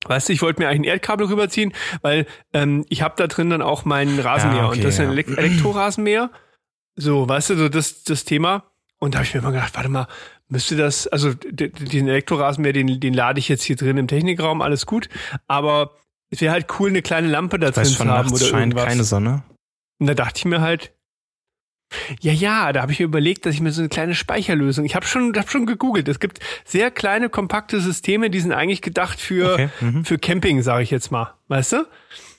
Weißt du, ich wollte mir eigentlich ein Erdkabel rüberziehen, weil ähm, ich habe da drin dann auch meinen Rasenmäher ja, okay, und das ist ein ja. Elektrorasenmäher. So, weißt du, so das, das Thema. Und da habe ich mir immer gedacht, warte mal, müsste das, also den Elektrorasenmäher, den, den lade ich jetzt hier drin im Technikraum, alles gut. Aber es wäre halt cool, eine kleine Lampe da drin zu haben oder scheint irgendwas. keine Sonne. Und da dachte ich mir halt, Ja, ja, da habe ich mir überlegt, dass ich mir so eine kleine Speicherlösung. Ich habe schon, hab schon gegoogelt. Es gibt sehr kleine, kompakte Systeme, die sind eigentlich gedacht für okay. mhm. für Camping, sage ich jetzt mal. Weißt du?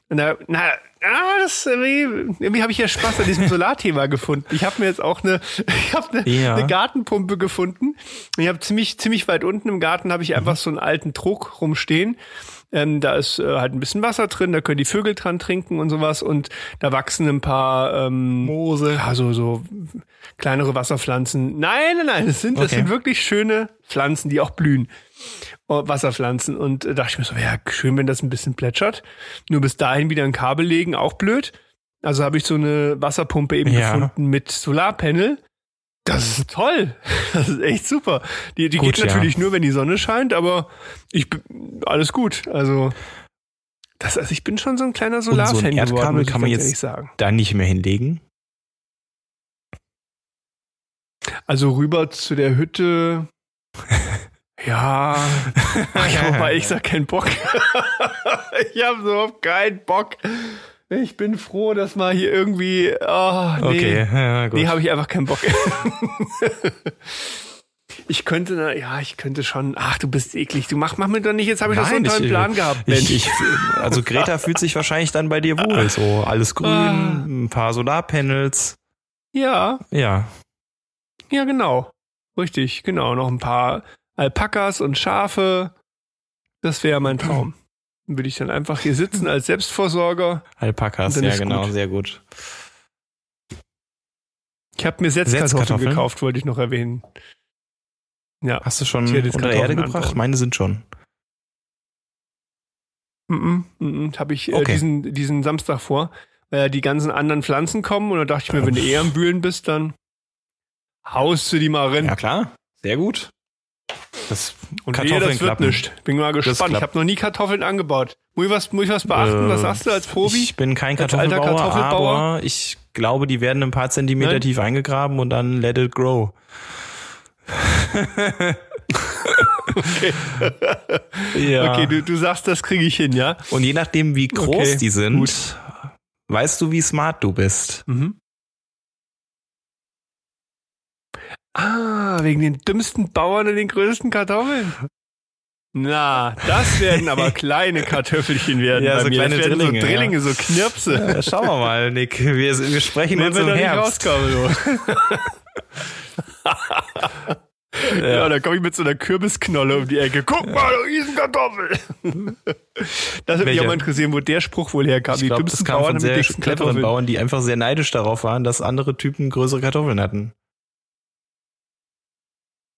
Und da, na, ah, das irgendwie, irgendwie habe ich ja Spaß an diesem Solarthema gefunden. Ich habe mir jetzt auch eine, ich habe eine, ja. eine Gartenpumpe gefunden. Ich habe ziemlich ziemlich weit unten im Garten habe ich mhm. einfach so einen alten Druck rumstehen ähm, da ist äh, halt ein bisschen Wasser drin, da können die Vögel dran trinken und sowas und da wachsen ein paar ähm, Moose, also so kleinere Wasserpflanzen. Nein, nein, nein, das sind, okay. das sind wirklich schöne Pflanzen, die auch blühen. Oh, Wasserpflanzen. Und äh, dachte ich mir so, ja, schön, wenn das ein bisschen plätschert. Nur bis dahin wieder ein Kabel legen, auch blöd. Also habe ich so eine Wasserpumpe eben ja. gefunden mit Solarpanel. Das ist toll. Das ist echt super. Die, die gut, geht natürlich ja. nur, wenn die Sonne scheint, aber ich alles gut. Also das, also ich bin schon so ein kleiner Solarfan so ein Erdkabel geworden, kann man jetzt sagen. da nicht mehr hinlegen. Also rüber zu der Hütte. ja. ich habe aber ich sag keinen Bock. ich habe so keinen Bock. Ich bin froh, dass mal hier irgendwie. Oh, nee, okay, ja, gut. Nee, habe ich einfach keinen Bock. ich könnte, na, ja, ich könnte schon. Ach, du bist eklig. Du mach, mach mir doch nicht. Jetzt habe ich Nein, doch so einen tollen ich, Plan gehabt. Mensch. Ich, ich, also Greta fühlt sich wahrscheinlich dann bei dir wohl. So alles grün, ah. ein paar Solarpanels. Ja. Ja. Ja, genau. Richtig, genau. Noch ein paar Alpakas und Schafe. Das wäre mein Traum würde ich dann einfach hier sitzen als Selbstversorger. Alpakas, ja genau, gut. sehr gut. Ich habe mir Setzkartoffeln gekauft, wollte ich noch erwähnen. Ja. Hast du schon unter der Erde gebracht? Antworten. Meine sind schon. Mm -mm, mm habe ich äh, okay. diesen, diesen Samstag vor, weil ja die ganzen anderen Pflanzen kommen und da dachte ich mir, wenn du eh am Bühlen bist, dann haust du die mal rein. Ja klar, sehr gut. Das und Kartoffeln nee, das wird nicht. Bin mal gespannt. Ich habe noch nie Kartoffeln angebaut. Muss ich was, muss ich was beachten? Äh, was sagst du als Profi? Ich bin kein Kartoffelbauer, Kartoffelbauer, aber ich glaube, die werden ein paar Zentimeter Nein? tief eingegraben und dann let it grow. okay. ja. Okay, du, du sagst, das kriege ich hin, ja? Und je nachdem, wie groß okay, die sind, gut. weißt du, wie smart du bist. Mhm. Ah, wegen den dümmsten Bauern und den größten Kartoffeln. Na, das werden aber kleine Kartoffelchen werden. Ja, so mir. kleine Drillinge. So Drillinge, ja. so Knirpse. Ja, schauen wir mal, Nick. Wir, wir sprechen Mehr uns im Herbst. Rauskommen, ja. ja, da komme ich mit so einer Kürbisknolle um die Ecke. Guck mal, da Riesenkartoffel. Das würde mich auch mal interessieren, wo der Spruch wohl herkam. Ich die glaub, dümmsten das kam Bauern von sehr cleveren Bauern, die einfach sehr neidisch darauf waren, dass andere Typen größere Kartoffeln hatten.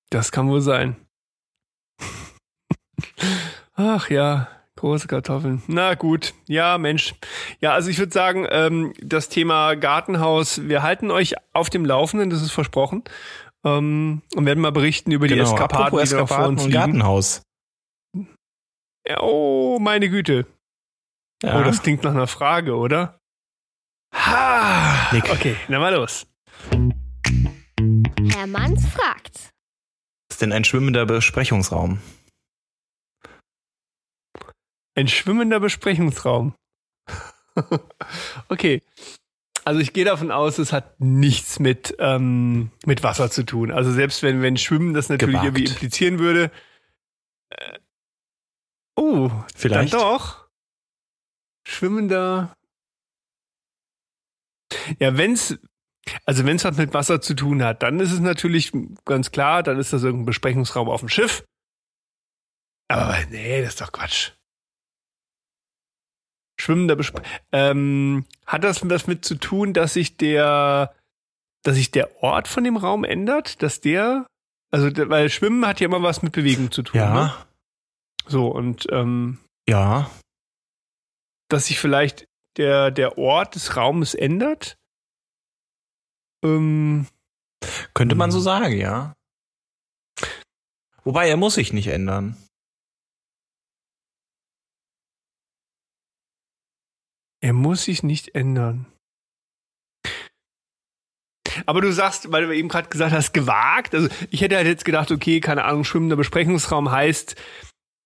Das kann wohl sein. Ach ja, große Kartoffeln. Na gut, ja, Mensch. Ja, also ich würde sagen, ähm, das Thema Gartenhaus, wir halten euch auf dem Laufenden, das ist versprochen. Ähm, und werden mal berichten über genau, die Eskapaden, die wir vor uns liegen. Gartenhaus. Ja, oh, meine Güte. Ja. Oh, das klingt nach einer Frage, oder? Ha! Nick. Okay, dann mal los. Herr Manns fragt ist denn ein schwimmender Besprechungsraum? Ein schwimmender Besprechungsraum. okay. Also ich gehe davon aus, es hat nichts mit, ähm, mit Wasser zu tun. Also selbst wenn, wenn Schwimmen das natürlich Gewagt. irgendwie implizieren würde. Äh, oh, vielleicht dann doch. Schwimmender. Ja, wenn's, also wenn es was mit Wasser zu tun hat, dann ist es natürlich ganz klar, dann ist das irgendein Besprechungsraum auf dem Schiff. Aber nee, das ist doch Quatsch. Schwimmender Besp ähm, Hat das was mit zu tun, dass sich der, dass sich der Ort von dem Raum ändert? Dass der, also weil Schwimmen hat ja immer was mit Bewegung zu tun. Ja. Ne? So, und ähm, ja. Dass sich vielleicht der, der Ort des Raumes ändert? Ähm, Könnte man so hm. sagen, ja. Wobei er muss sich nicht ändern. Er muss sich nicht ändern. Aber du sagst, weil du eben gerade gesagt hast, gewagt. Also ich hätte halt jetzt gedacht, okay, keine Ahnung, schwimmender Besprechungsraum heißt,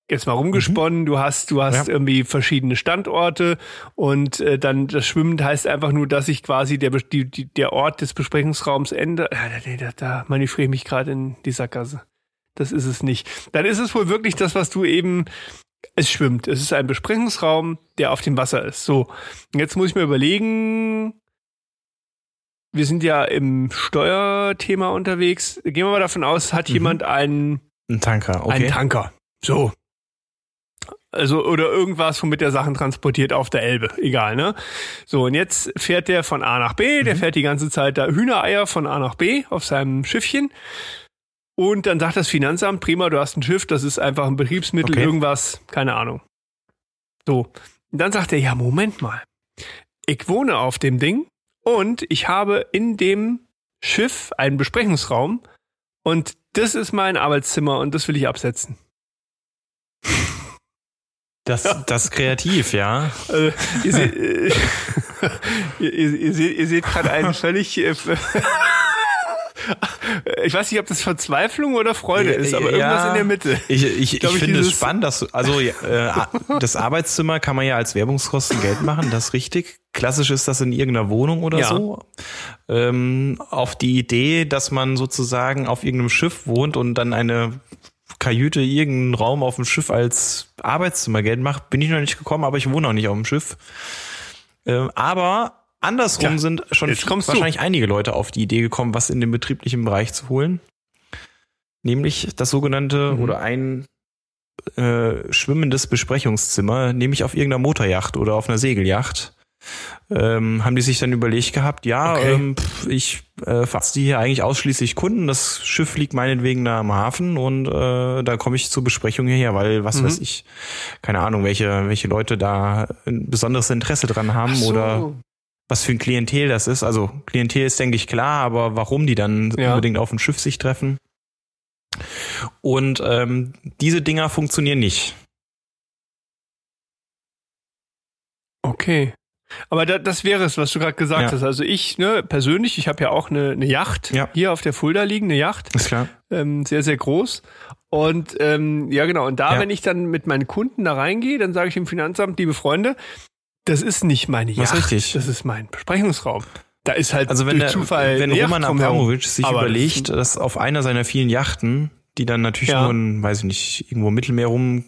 jetzt mal rumgesponnen, mhm. du hast, du hast ja. irgendwie verschiedene Standorte und äh, dann das Schwimmen heißt einfach nur, dass ich quasi der, die, die, der Ort des Besprechungsraums ändere. Ja, da, da, da manövriere ich mich gerade in die Sackgasse. Das ist es nicht. Dann ist es wohl wirklich das, was du eben es schwimmt. Es ist ein Besprechungsraum, der auf dem Wasser ist. So, jetzt muss ich mir überlegen, wir sind ja im Steuerthema unterwegs. Gehen wir mal davon aus, hat mhm. jemand einen, einen Tanker, okay. Einen Tanker. So. Also, oder irgendwas, womit der Sachen transportiert auf der Elbe. Egal, ne? So, und jetzt fährt der von A nach B, der mhm. fährt die ganze Zeit da Hühnereier von A nach B auf seinem Schiffchen. Und dann sagt das Finanzamt, prima, du hast ein Schiff, das ist einfach ein Betriebsmittel, okay. irgendwas, keine Ahnung. So. Und dann sagt er, ja, Moment mal. Ich wohne auf dem Ding und ich habe in dem Schiff einen Besprechungsraum und das ist mein Arbeitszimmer und das will ich absetzen. Das, das ist kreativ, ja. Also, ihr, seht, ihr, ihr, seht, ihr seht gerade einen völlig. Äh, ich weiß nicht, ob das Verzweiflung oder Freude ist, aber ja, irgendwas in der Mitte. Ich, ich, ich, ich finde es spannend, dass du, also äh, das Arbeitszimmer kann man ja als Werbungskosten Geld machen, das ist richtig. Klassisch ist das in irgendeiner Wohnung oder ja. so. Ähm, auf die Idee, dass man sozusagen auf irgendeinem Schiff wohnt und dann eine Kajüte irgendeinen Raum auf dem Schiff als Arbeitszimmer Geld macht, bin ich noch nicht gekommen, aber ich wohne auch nicht auf dem Schiff. Ähm, aber andersrum ja, sind schon wahrscheinlich du. einige Leute auf die Idee gekommen, was in den betrieblichen Bereich zu holen. Nämlich das sogenannte mhm. oder ein äh, schwimmendes Besprechungszimmer, nämlich auf irgendeiner Motorjacht oder auf einer Segeljacht ähm, haben die sich dann überlegt gehabt, ja, okay. ähm, ich äh, fasse die hier eigentlich ausschließlich Kunden. Das Schiff liegt meinetwegen da am Hafen und äh, da komme ich zur Besprechung hierher, weil was mhm. weiß ich, keine Ahnung, welche, welche Leute da ein besonderes Interesse dran haben so. oder was für ein Klientel das ist. Also Klientel ist, denke ich, klar, aber warum die dann ja. unbedingt auf dem Schiff sich treffen. Und ähm, diese Dinger funktionieren nicht. Okay. Aber da, das wäre es, was du gerade gesagt ja. hast. Also ich, ne, persönlich, ich habe ja auch eine, eine Yacht ja. hier auf der Fulda liegen, eine Yacht. Ist klar. Ähm, sehr, sehr groß. Und ähm, ja, genau. Und da, ja. wenn ich dann mit meinen Kunden da reingehe, dann sage ich dem Finanzamt, liebe Freunde, das ist nicht meine Yacht. Was richtig. Das ist mein Besprechungsraum. Da ist halt also wenn der, Zufall wenn Roman Abramovic sich Aber überlegt, dass auf einer seiner vielen Yachten, die dann natürlich nur in, weiß ich nicht, irgendwo im Mittelmeer rum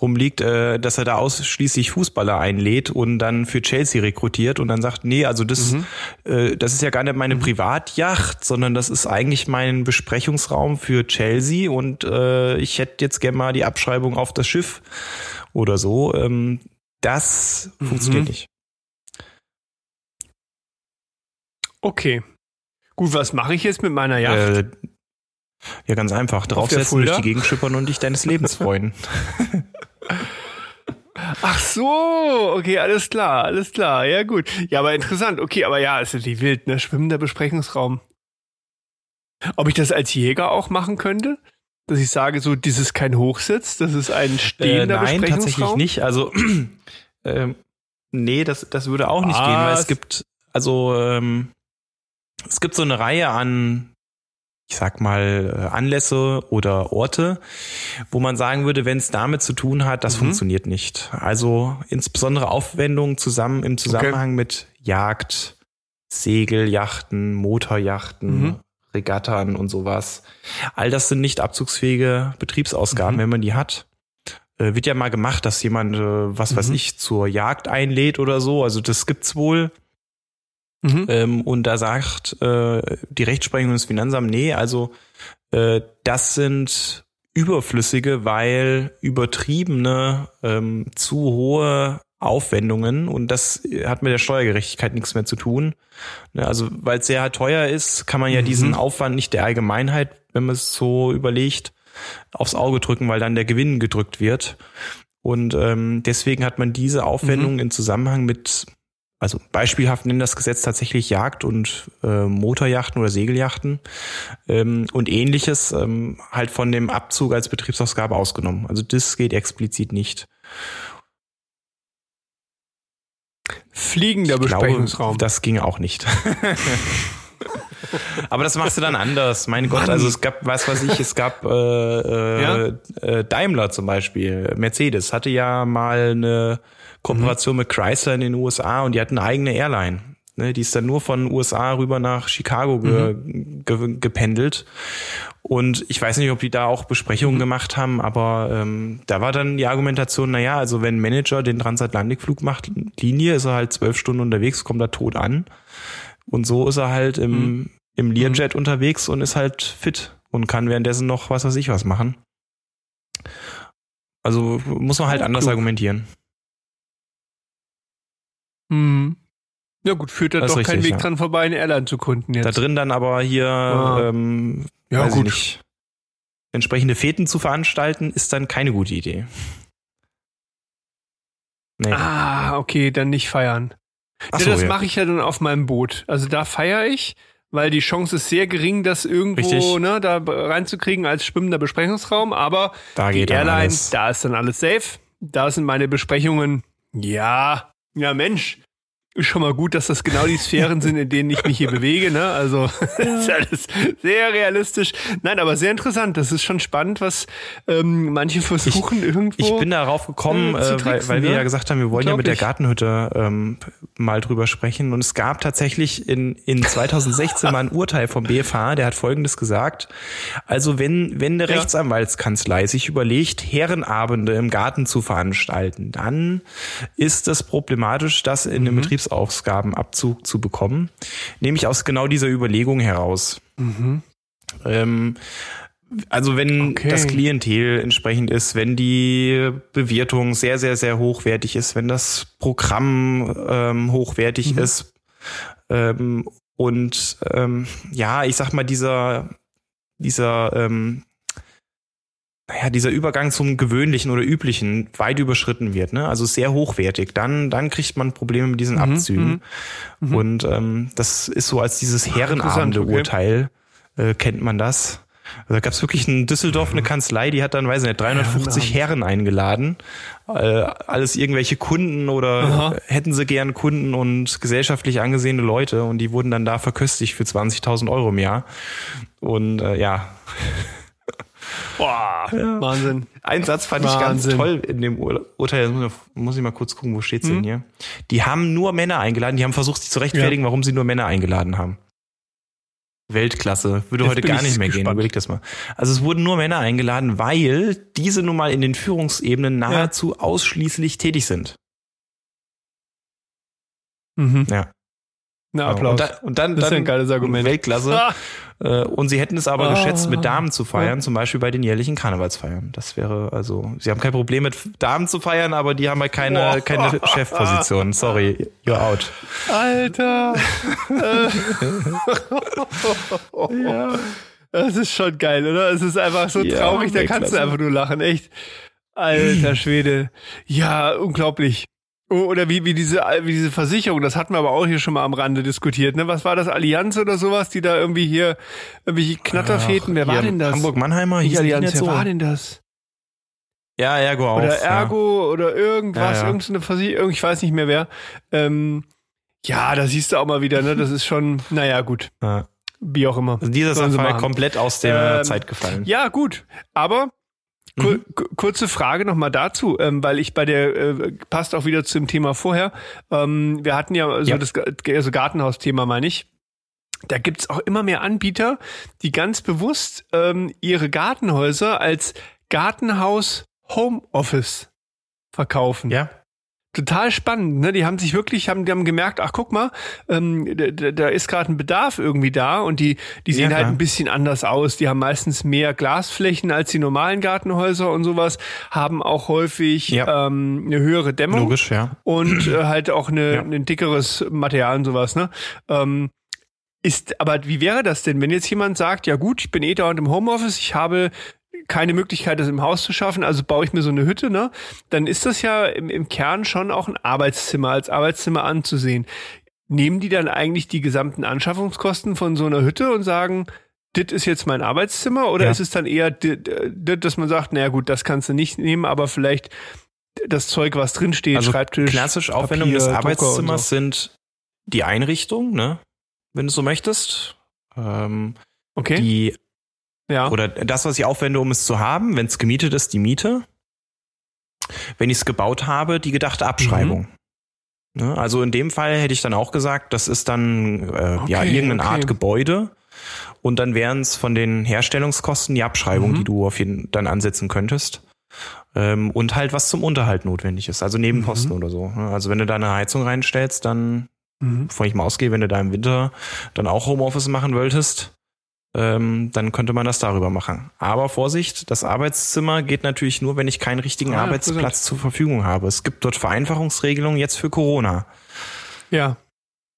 rumliegt, äh, dass er da ausschließlich Fußballer einlädt und dann für Chelsea rekrutiert und dann sagt, nee, also das, mhm. äh, das ist ja gar nicht meine mhm. Privatjacht, sondern das ist eigentlich mein Besprechungsraum für Chelsea und äh, ich hätte jetzt gerne mal die Abschreibung auf das Schiff oder so. Ähm, das mhm. funktioniert nicht. Okay. Gut, was mache ich jetzt mit meiner Yacht? Äh, ja, ganz einfach. Draufsetzen, durch die Gegend schippern und dich deines Lebens freuen. Ach so, okay, alles klar, alles klar. Ja, gut. Ja, aber interessant. Okay, aber ja, ist ja die wild, ne? Schwimmender Besprechungsraum. Ob ich das als Jäger auch machen könnte? Dass ich sage, so, dieses kein Hochsitz, das ist ein stehender äh, nein, Besprechungsraum? Nein, tatsächlich nicht. Also, ähm, nee, das, das würde auch nicht gehen, weil es gibt, also, ähm, es gibt so eine Reihe an ich sag mal, äh, Anlässe oder Orte, wo man sagen würde, wenn es damit zu tun hat, das mhm. funktioniert nicht. Also insbesondere Aufwendungen zusammen im Zusammenhang okay. mit Jagd, Segeljachten, Motorjachten, mhm. Regattern und sowas. All das sind nicht abzugsfähige Betriebsausgaben, mhm. wenn man die hat. Äh, wird ja mal gemacht, dass jemand, äh, was weiß mhm. ich, zur Jagd einlädt oder so. Also das gibt's wohl. Mhm. Ähm, und da sagt äh, die Rechtsprechung des Finanzamts, nee, also äh, das sind überflüssige, weil übertriebene, ähm, zu hohe Aufwendungen und das hat mit der Steuergerechtigkeit nichts mehr zu tun. Ne, also weil es sehr teuer ist, kann man ja mhm. diesen Aufwand nicht der Allgemeinheit, wenn man es so überlegt, aufs Auge drücken, weil dann der Gewinn gedrückt wird. Und ähm, deswegen hat man diese Aufwendungen mhm. in Zusammenhang mit also beispielhaft nennen das Gesetz tatsächlich Jagd und äh, Motorjachten oder Segeljachten ähm, und ähnliches ähm, halt von dem Abzug als Betriebsausgabe ausgenommen. Also das geht explizit nicht. Fliegender Besprechungsraum. Glaube, das ging auch nicht. Aber das machst du dann anders. Mein Gott, also es gab, was weiß ich, es gab äh, äh, ja? äh, Daimler zum Beispiel, Mercedes hatte ja mal eine Kooperation mhm. mit Chrysler in den USA und die hatten eine eigene Airline. Ne, die ist dann nur von USA rüber nach Chicago ge, mhm. ge, gependelt. Und ich weiß nicht, ob die da auch Besprechungen mhm. gemacht haben, aber ähm, da war dann die Argumentation, na ja, also wenn ein Manager den Transatlantikflug macht, Linie, ist er halt zwölf Stunden unterwegs, kommt er tot an. Und so ist er halt im, mhm. im Learjet mhm. unterwegs und ist halt fit und kann währenddessen noch was weiß ich was machen. Also muss man halt anders klug. argumentieren. Mhm. Ja gut, führt da doch richtig, kein Weg ja. dran vorbei, eine Airline zu kunden jetzt. Da drin dann aber hier, ah. ähm, ja gut. Nicht, entsprechende Feten zu veranstalten, ist dann keine gute Idee. Nee. Ah, okay, dann nicht feiern. Ach ja, das ja. mache ich ja dann auf meinem Boot. Also da feiere ich, weil die Chance ist sehr gering, das irgendwo ne, da reinzukriegen als schwimmender Besprechungsraum. Aber da die Airline, da ist dann alles safe. Da sind meine Besprechungen. Ja, ja Mensch, ist schon mal gut, dass das genau die Sphären sind, in denen ich mich hier bewege. Ne? Also ja. ist alles sehr realistisch. Nein, aber sehr interessant. Das ist schon spannend, was ähm, manche versuchen ich, irgendwo. Ich bin darauf gekommen, äh, tricksen, weil, weil ne? wir ja gesagt haben, wir wollen ja mit der Gartenhütte ähm, mal drüber sprechen. Und es gab tatsächlich in, in 2016 mal ein Urteil vom BFH, der hat Folgendes gesagt. Also wenn, wenn eine ja. Rechtsanwaltskanzlei sich überlegt, Herrenabende im Garten zu veranstalten, dann ist es problematisch, dass in einem mhm. Betriebs Betriebsausgabenabzug zu bekommen. Nämlich aus genau dieser Überlegung heraus. Mhm. Ähm, also wenn okay. das Klientel entsprechend ist, wenn die Bewirtung sehr, sehr, sehr hochwertig ist, wenn das Programm ähm, hochwertig mhm. ist ähm, und ähm, ja, ich sag mal, dieser, dieser ähm, naja, dieser Übergang zum gewöhnlichen oder üblichen weit überschritten wird, ne? Also sehr hochwertig, dann, dann kriegt man Probleme mit diesen mhm, Abzügen. Mhm, mhm. Und ähm, das ist so als dieses Herrenabende-Urteil, okay. äh, kennt man das. Also da gab es wirklich in Düsseldorf eine Kanzlei, die hat dann, weiß ich nicht, 350 Herren eingeladen. Äh, alles irgendwelche Kunden oder Aha. hätten sie gern Kunden und gesellschaftlich angesehene Leute und die wurden dann da verköstigt für 20.000 Euro im Jahr. Und äh, ja. Boah, ja. Wahnsinn. Ein Satz fand Wahnsinn. ich ganz toll in dem Urteil. Muss ich mal kurz gucken, wo steht's hm? denn hier? Die haben nur Männer eingeladen. Die haben versucht, sich zu rechtfertigen, ja. warum sie nur Männer eingeladen haben. Weltklasse. Würde Jetzt heute gar nicht mehr gespannt. gehen. Überleg das mal. Also es wurden nur Männer eingeladen, weil diese nun mal in den Führungsebenen nahezu ja. ausschließlich tätig sind. Mhm. Ja. Na, Applaus. Und, da, und dann, das ist dann ein geiles Argument. Weltklasse. Ah. Äh, und sie hätten es aber oh. geschätzt, mit Damen zu feiern, zum Beispiel bei den jährlichen Karnevalsfeiern. Das wäre also, sie haben kein Problem mit Damen zu feiern, aber die haben halt keine, oh. keine Chefposition. Sorry, you're out. Alter. ja. Das ist schon geil, oder? Es ist einfach so ja, traurig, da kannst du einfach nur lachen, echt. Alter Schwede. Ja, unglaublich. Oh, oder wie, wie diese, wie diese Versicherung, das hatten wir aber auch hier schon mal am Rande diskutiert, ne? Was war das, Allianz oder sowas, die da irgendwie hier, irgendwelche Knatterfäden, wer war denn das? Hamburg-Mannheimer, hieß Allianz, wer so? war denn das? Ja, Ergo auch. Oder Ergo ja. oder irgendwas, ja, ja. irgendeine Versicherung, ich weiß nicht mehr wer. Ähm, ja, da siehst du auch mal wieder, ne? Das ist schon, naja, gut. Ja. Wie auch immer. Also dieser Fall komplett aus der ähm, Zeit gefallen. Ja, gut. Aber Mhm. Kurze Frage nochmal dazu, ähm, weil ich bei der, äh, passt auch wieder zum Thema vorher. Ähm, wir hatten ja so ja. das also Gartenhaus-Thema, meine ich. Da gibt's auch immer mehr Anbieter, die ganz bewusst ähm, ihre Gartenhäuser als Gartenhaus Homeoffice verkaufen. Ja total spannend. Ne? Die haben sich wirklich, haben, die haben gemerkt, ach guck mal, ähm, da, da ist gerade ein Bedarf irgendwie da und die, die sehen ja, halt ein bisschen anders aus. Die haben meistens mehr Glasflächen als die normalen Gartenhäuser und sowas, haben auch häufig ja. ähm, eine höhere Dämmung Logisch, ja. und äh, halt auch eine, ja. ein dickeres Material und sowas. Ne? Ähm, ist, aber wie wäre das denn, wenn jetzt jemand sagt, ja gut, ich bin eh dauernd im Homeoffice, ich habe keine Möglichkeit, das im Haus zu schaffen, also baue ich mir so eine Hütte, ne? Dann ist das ja im, im Kern schon auch ein Arbeitszimmer als Arbeitszimmer anzusehen. Nehmen die dann eigentlich die gesamten Anschaffungskosten von so einer Hütte und sagen, das ist jetzt mein Arbeitszimmer oder ja. ist es dann eher, dass man sagt, naja gut, das kannst du nicht nehmen, aber vielleicht das Zeug, was drinsteht, also Schreibtisch. Klassisch Aufwendung des Arbeitszimmers so. sind die Einrichtung, ne? Wenn du so möchtest. Ähm, okay. Die, ja. Oder das, was ich aufwende, um es zu haben, wenn es gemietet ist, die Miete. Wenn ich es gebaut habe, die gedachte Abschreibung. Mhm. Ne? Also in dem Fall hätte ich dann auch gesagt, das ist dann äh, okay, ja irgendeine okay. Art Gebäude und dann wären es von den Herstellungskosten die Abschreibung, mhm. die du auf jeden dann ansetzen könntest. Ähm, und halt was zum Unterhalt notwendig ist, also Nebenposten mhm. oder so. Ne? Also wenn du da eine Heizung reinstellst, dann, mhm. bevor ich mal ausgehe, wenn du da im Winter dann auch Homeoffice machen wolltest, ähm, dann könnte man das darüber machen. Aber Vorsicht, das Arbeitszimmer geht natürlich nur, wenn ich keinen richtigen ah, Arbeitsplatz zur Verfügung habe. Es gibt dort Vereinfachungsregelungen jetzt für Corona. Ja.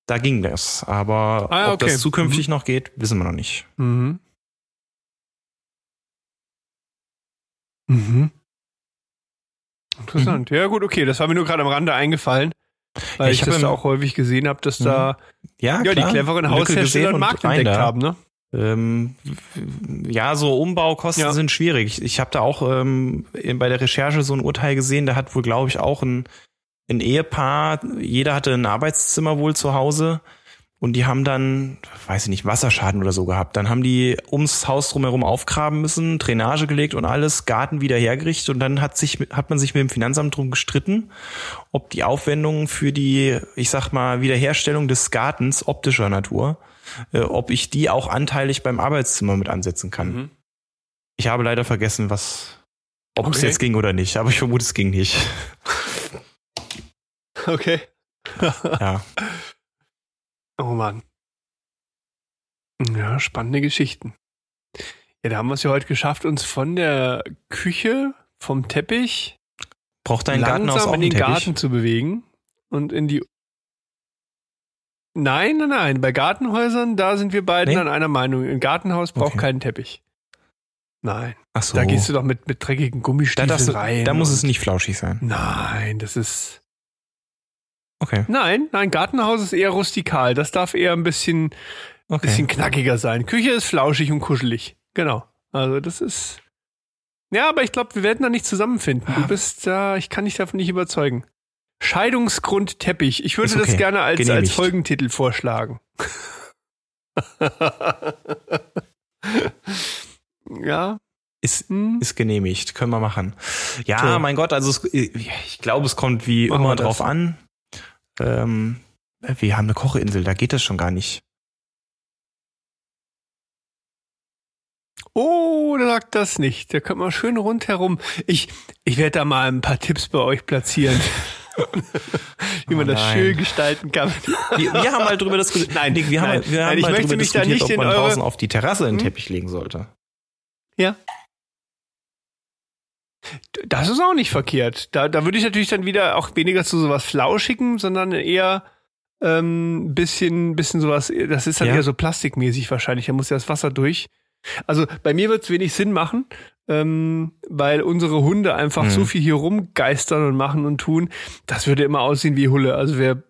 Da ging das. Aber ah, ob das zukünftig mhm. noch geht, wissen wir noch nicht. Mhm. Mhm. Interessant. Mhm. Ja, gut, okay. Das war mir nur gerade am Rande eingefallen. Weil ich, ich das da auch häufig gesehen habe, dass da mhm. ja, ja die cleveren Haushersteller einen Markt entdeckt haben, ne? Ähm, ja, so Umbaukosten ja. sind schwierig. Ich habe da auch ähm, bei der Recherche so ein Urteil gesehen, da hat wohl, glaube ich, auch ein, ein Ehepaar, jeder hatte ein Arbeitszimmer wohl zu Hause und die haben dann, weiß ich nicht, Wasserschaden oder so gehabt. Dann haben die ums Haus drumherum aufgraben müssen, Drainage gelegt und alles, Garten wieder hergerichtet und dann hat sich, hat man sich mit dem Finanzamt drum gestritten, ob die Aufwendungen für die, ich sag mal, Wiederherstellung des Gartens optischer Natur äh, ob ich die auch anteilig beim Arbeitszimmer mit ansetzen kann. Mhm. Ich habe leider vergessen, was, ob okay. es jetzt ging oder nicht, aber ich vermute, es ging nicht. Okay. ja. Oh Mann. Ja, spannende Geschichten. Ja, da haben wir es ja heute geschafft, uns von der Küche, vom Teppich, braucht dein Gartenhaus auch in den Garten zu bewegen und in die Nein, nein, nein. Bei Gartenhäusern, da sind wir beiden nee? an einer Meinung. Ein Gartenhaus braucht okay. keinen Teppich. Nein. Ach so. Da gehst du doch mit, mit dreckigen Gummistiefeln da du, rein. Da muss es nicht flauschig sein. Nein, das ist. Okay. Nein, nein, Gartenhaus ist eher rustikal. Das darf eher ein bisschen, okay. bisschen knackiger sein. Küche ist flauschig und kuschelig. Genau. Also das ist. Ja, aber ich glaube, wir werden da nicht zusammenfinden. Du ah. bist da, ich kann dich davon nicht überzeugen. Scheidungsgrund Teppich. Ich würde okay. das gerne als, als Folgentitel vorschlagen. ja. Ist, hm? ist genehmigt. Können wir machen. Ja, so. mein Gott, also es, ich glaube, es kommt wie machen immer drauf an. Ähm, wir haben eine Kocheinsel, da geht das schon gar nicht. Oh, da sagt das nicht. Da können wir schön rundherum. Ich, ich werde da mal ein paar Tipps bei euch platzieren. wie man oh das schön gestalten kann. Wir, wir, haben mal drüber diskutiert. Nein, Nick, wir nein, haben, wir haben nein, ich mal möchte mich da nicht ob man eure... draußen auf die Terrasse einen hm? Teppich legen sollte. Ja. Das ist auch nicht verkehrt. Da, da würde ich natürlich dann wieder auch weniger zu sowas Flauschigen, sondern eher ähm, bisschen, bisschen sowas, das ist dann ja. eher so plastikmäßig wahrscheinlich. Da muss ja das Wasser durch. Also bei mir wird es wenig Sinn machen, ähm, weil unsere Hunde einfach mhm. so viel hier rumgeistern und machen und tun. Das würde immer aussehen wie Hulle. Also wer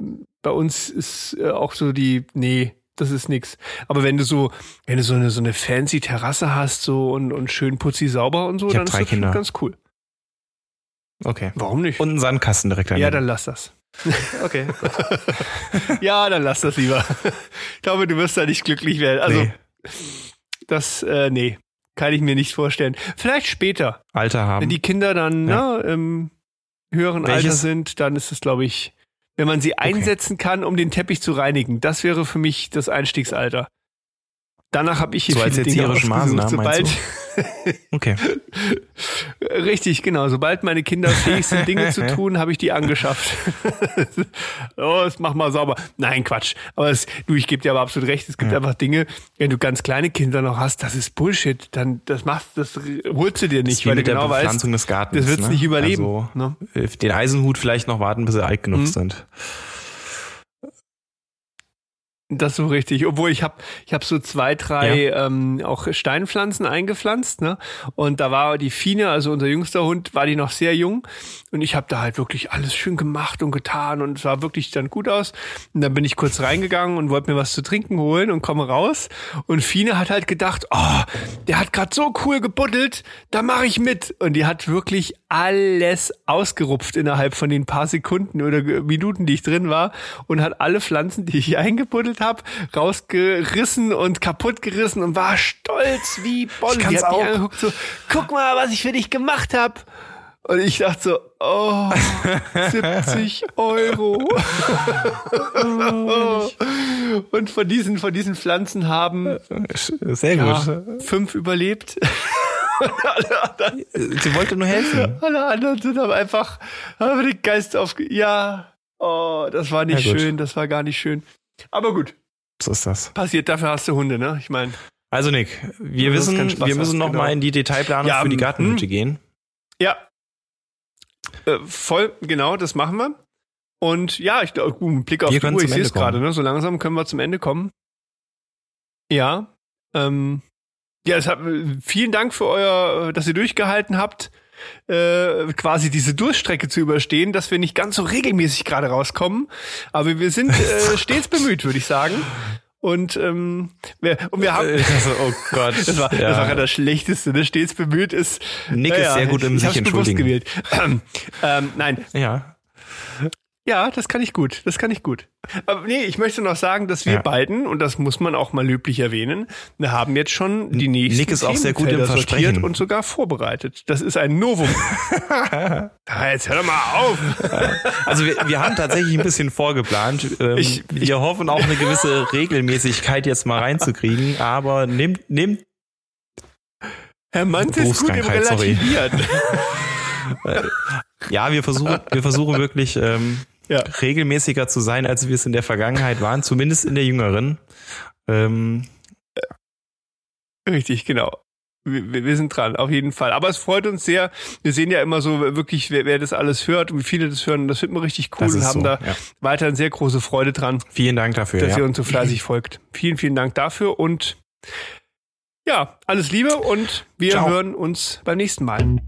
bei uns ist äh, auch so die, nee, das ist nix. Aber wenn du so, wenn du so eine so eine fancy Terrasse hast so und, und schön putzi sauber und so, dann ist das Kinder. ganz cool. Okay. Warum nicht? Und einen Sandkasten direkt daneben. Ja, dann lass das. okay. ja, dann lass das lieber. Ich glaube, du wirst da nicht glücklich werden. Also nee. Das, äh, nee kann ich mir nicht vorstellen. Vielleicht später. Alter haben. Wenn die Kinder dann ja. ne, im höheren Welches? Alter sind, dann ist es, glaube ich, wenn man sie einsetzen okay. kann, um den Teppich zu reinigen. Das wäre für mich das Einstiegsalter. Danach habe ich hier so viele als Dinge Maßnahmen, sobald okay. Richtig, genau. Sobald meine Kinder fähig sind, Dinge zu tun, habe ich die angeschafft. oh, das mach mal sauber. Nein, Quatsch. Aber es, du, ich gebe dir aber absolut recht. Es gibt ja. einfach Dinge, wenn du ganz kleine Kinder noch hast, das ist Bullshit. Dann das machst, das holst du dir nicht, weil du genau weißt, des Gartens, das wird's ne? nicht überleben. Also, ne? Den Eisenhut vielleicht noch warten, bis sie alt genug mhm. sind. Das so richtig. Obwohl ich habe ich hab so zwei, drei ja. ähm, auch Steinpflanzen eingepflanzt, ne? Und da war die Fine, also unser jüngster Hund, war die noch sehr jung. Und ich habe da halt wirklich alles schön gemacht und getan und es sah wirklich dann gut aus. Und dann bin ich kurz reingegangen und wollte mir was zu trinken holen und komme raus. Und Fine hat halt gedacht, oh, der hat gerade so cool gebuddelt, da mache ich mit. Und die hat wirklich alles ausgerupft innerhalb von den paar Sekunden oder Minuten, die ich drin war und hat alle Pflanzen, die ich eingebuddelt habe, rausgerissen und kaputt gerissen und war stolz wie Bolle. Die hat auch. mich angeguckt so, guck mal, was ich für dich gemacht habe. Und ich dachte so, oh, 70 Euro. Und von diesen, von diesen Pflanzen haben sehr gut. Ja, fünf überlebt. Sie wollte nur helfen. Alle anderen sind aber einfach, haben den Geist auf, ja, oh, das war nicht ja, schön, das war gar nicht schön. Aber gut. So ist das. Passiert, dafür hast du Hunde, ne? Ich meine. Also Nick, wir wissen, wir müssen noch genau. mal in die Detailplanung ja, für die Gartenhütte hm. gehen. Ja, äh, voll, genau, das machen wir. Und ja, ich glaube, uh, Blick auf wir die Uhr, ich sehe es gerade, ne? So langsam können wir zum Ende kommen. Ja. Ähm, ja, es hat, vielen Dank für euer, dass ihr durchgehalten habt, äh, quasi diese Durststrecke zu überstehen, dass wir nicht ganz so regelmäßig gerade rauskommen. Aber wir sind äh, stets bemüht, würde ich sagen. Und, ähm, wir, und wir haben. Also, oh Gott. das, war, ja. das war das Schlechteste, ne? Stets bemüht ist. Nick naja, ist sehr gut im ich, sich entschuldigen. gewählt. Ähm, ähm, nein. Ja. Ja, das kann ich gut. Das kann ich gut. Aber nee, ich möchte noch sagen, dass wir ja. beiden, und das muss man auch mal löblich erwähnen, wir haben jetzt schon die nächsten Nick ist auch sehr gut im Versprechen. und sogar vorbereitet. Das ist ein Novum. ah, jetzt hör doch mal auf. Also wir, wir haben tatsächlich ein bisschen vorgeplant. Ähm, ich, wir ich, hoffen auch eine gewisse Regelmäßigkeit jetzt mal reinzukriegen, aber nehmt, nehmt Herr Mann ist gut im Relativieren. ja, wir versuchen, wir versuchen wirklich ähm, ja. regelmäßiger zu sein, als wir es in der Vergangenheit waren, zumindest in der jüngeren. Ähm, Richtig, genau. Wir, wir, sind dran, auf jeden Fall. Aber es freut uns sehr. Wir sehen ja immer so wirklich, wer, wer das alles hört und wie viele das hören. Das finden wir richtig cool und haben so, da ja. weiterhin sehr große Freude dran. Vielen Dank dafür. Dass ja. ihr uns so fleißig folgt. Vielen, vielen Dank dafür und ja, alles Liebe und wir Ciao. hören uns beim nächsten Mal.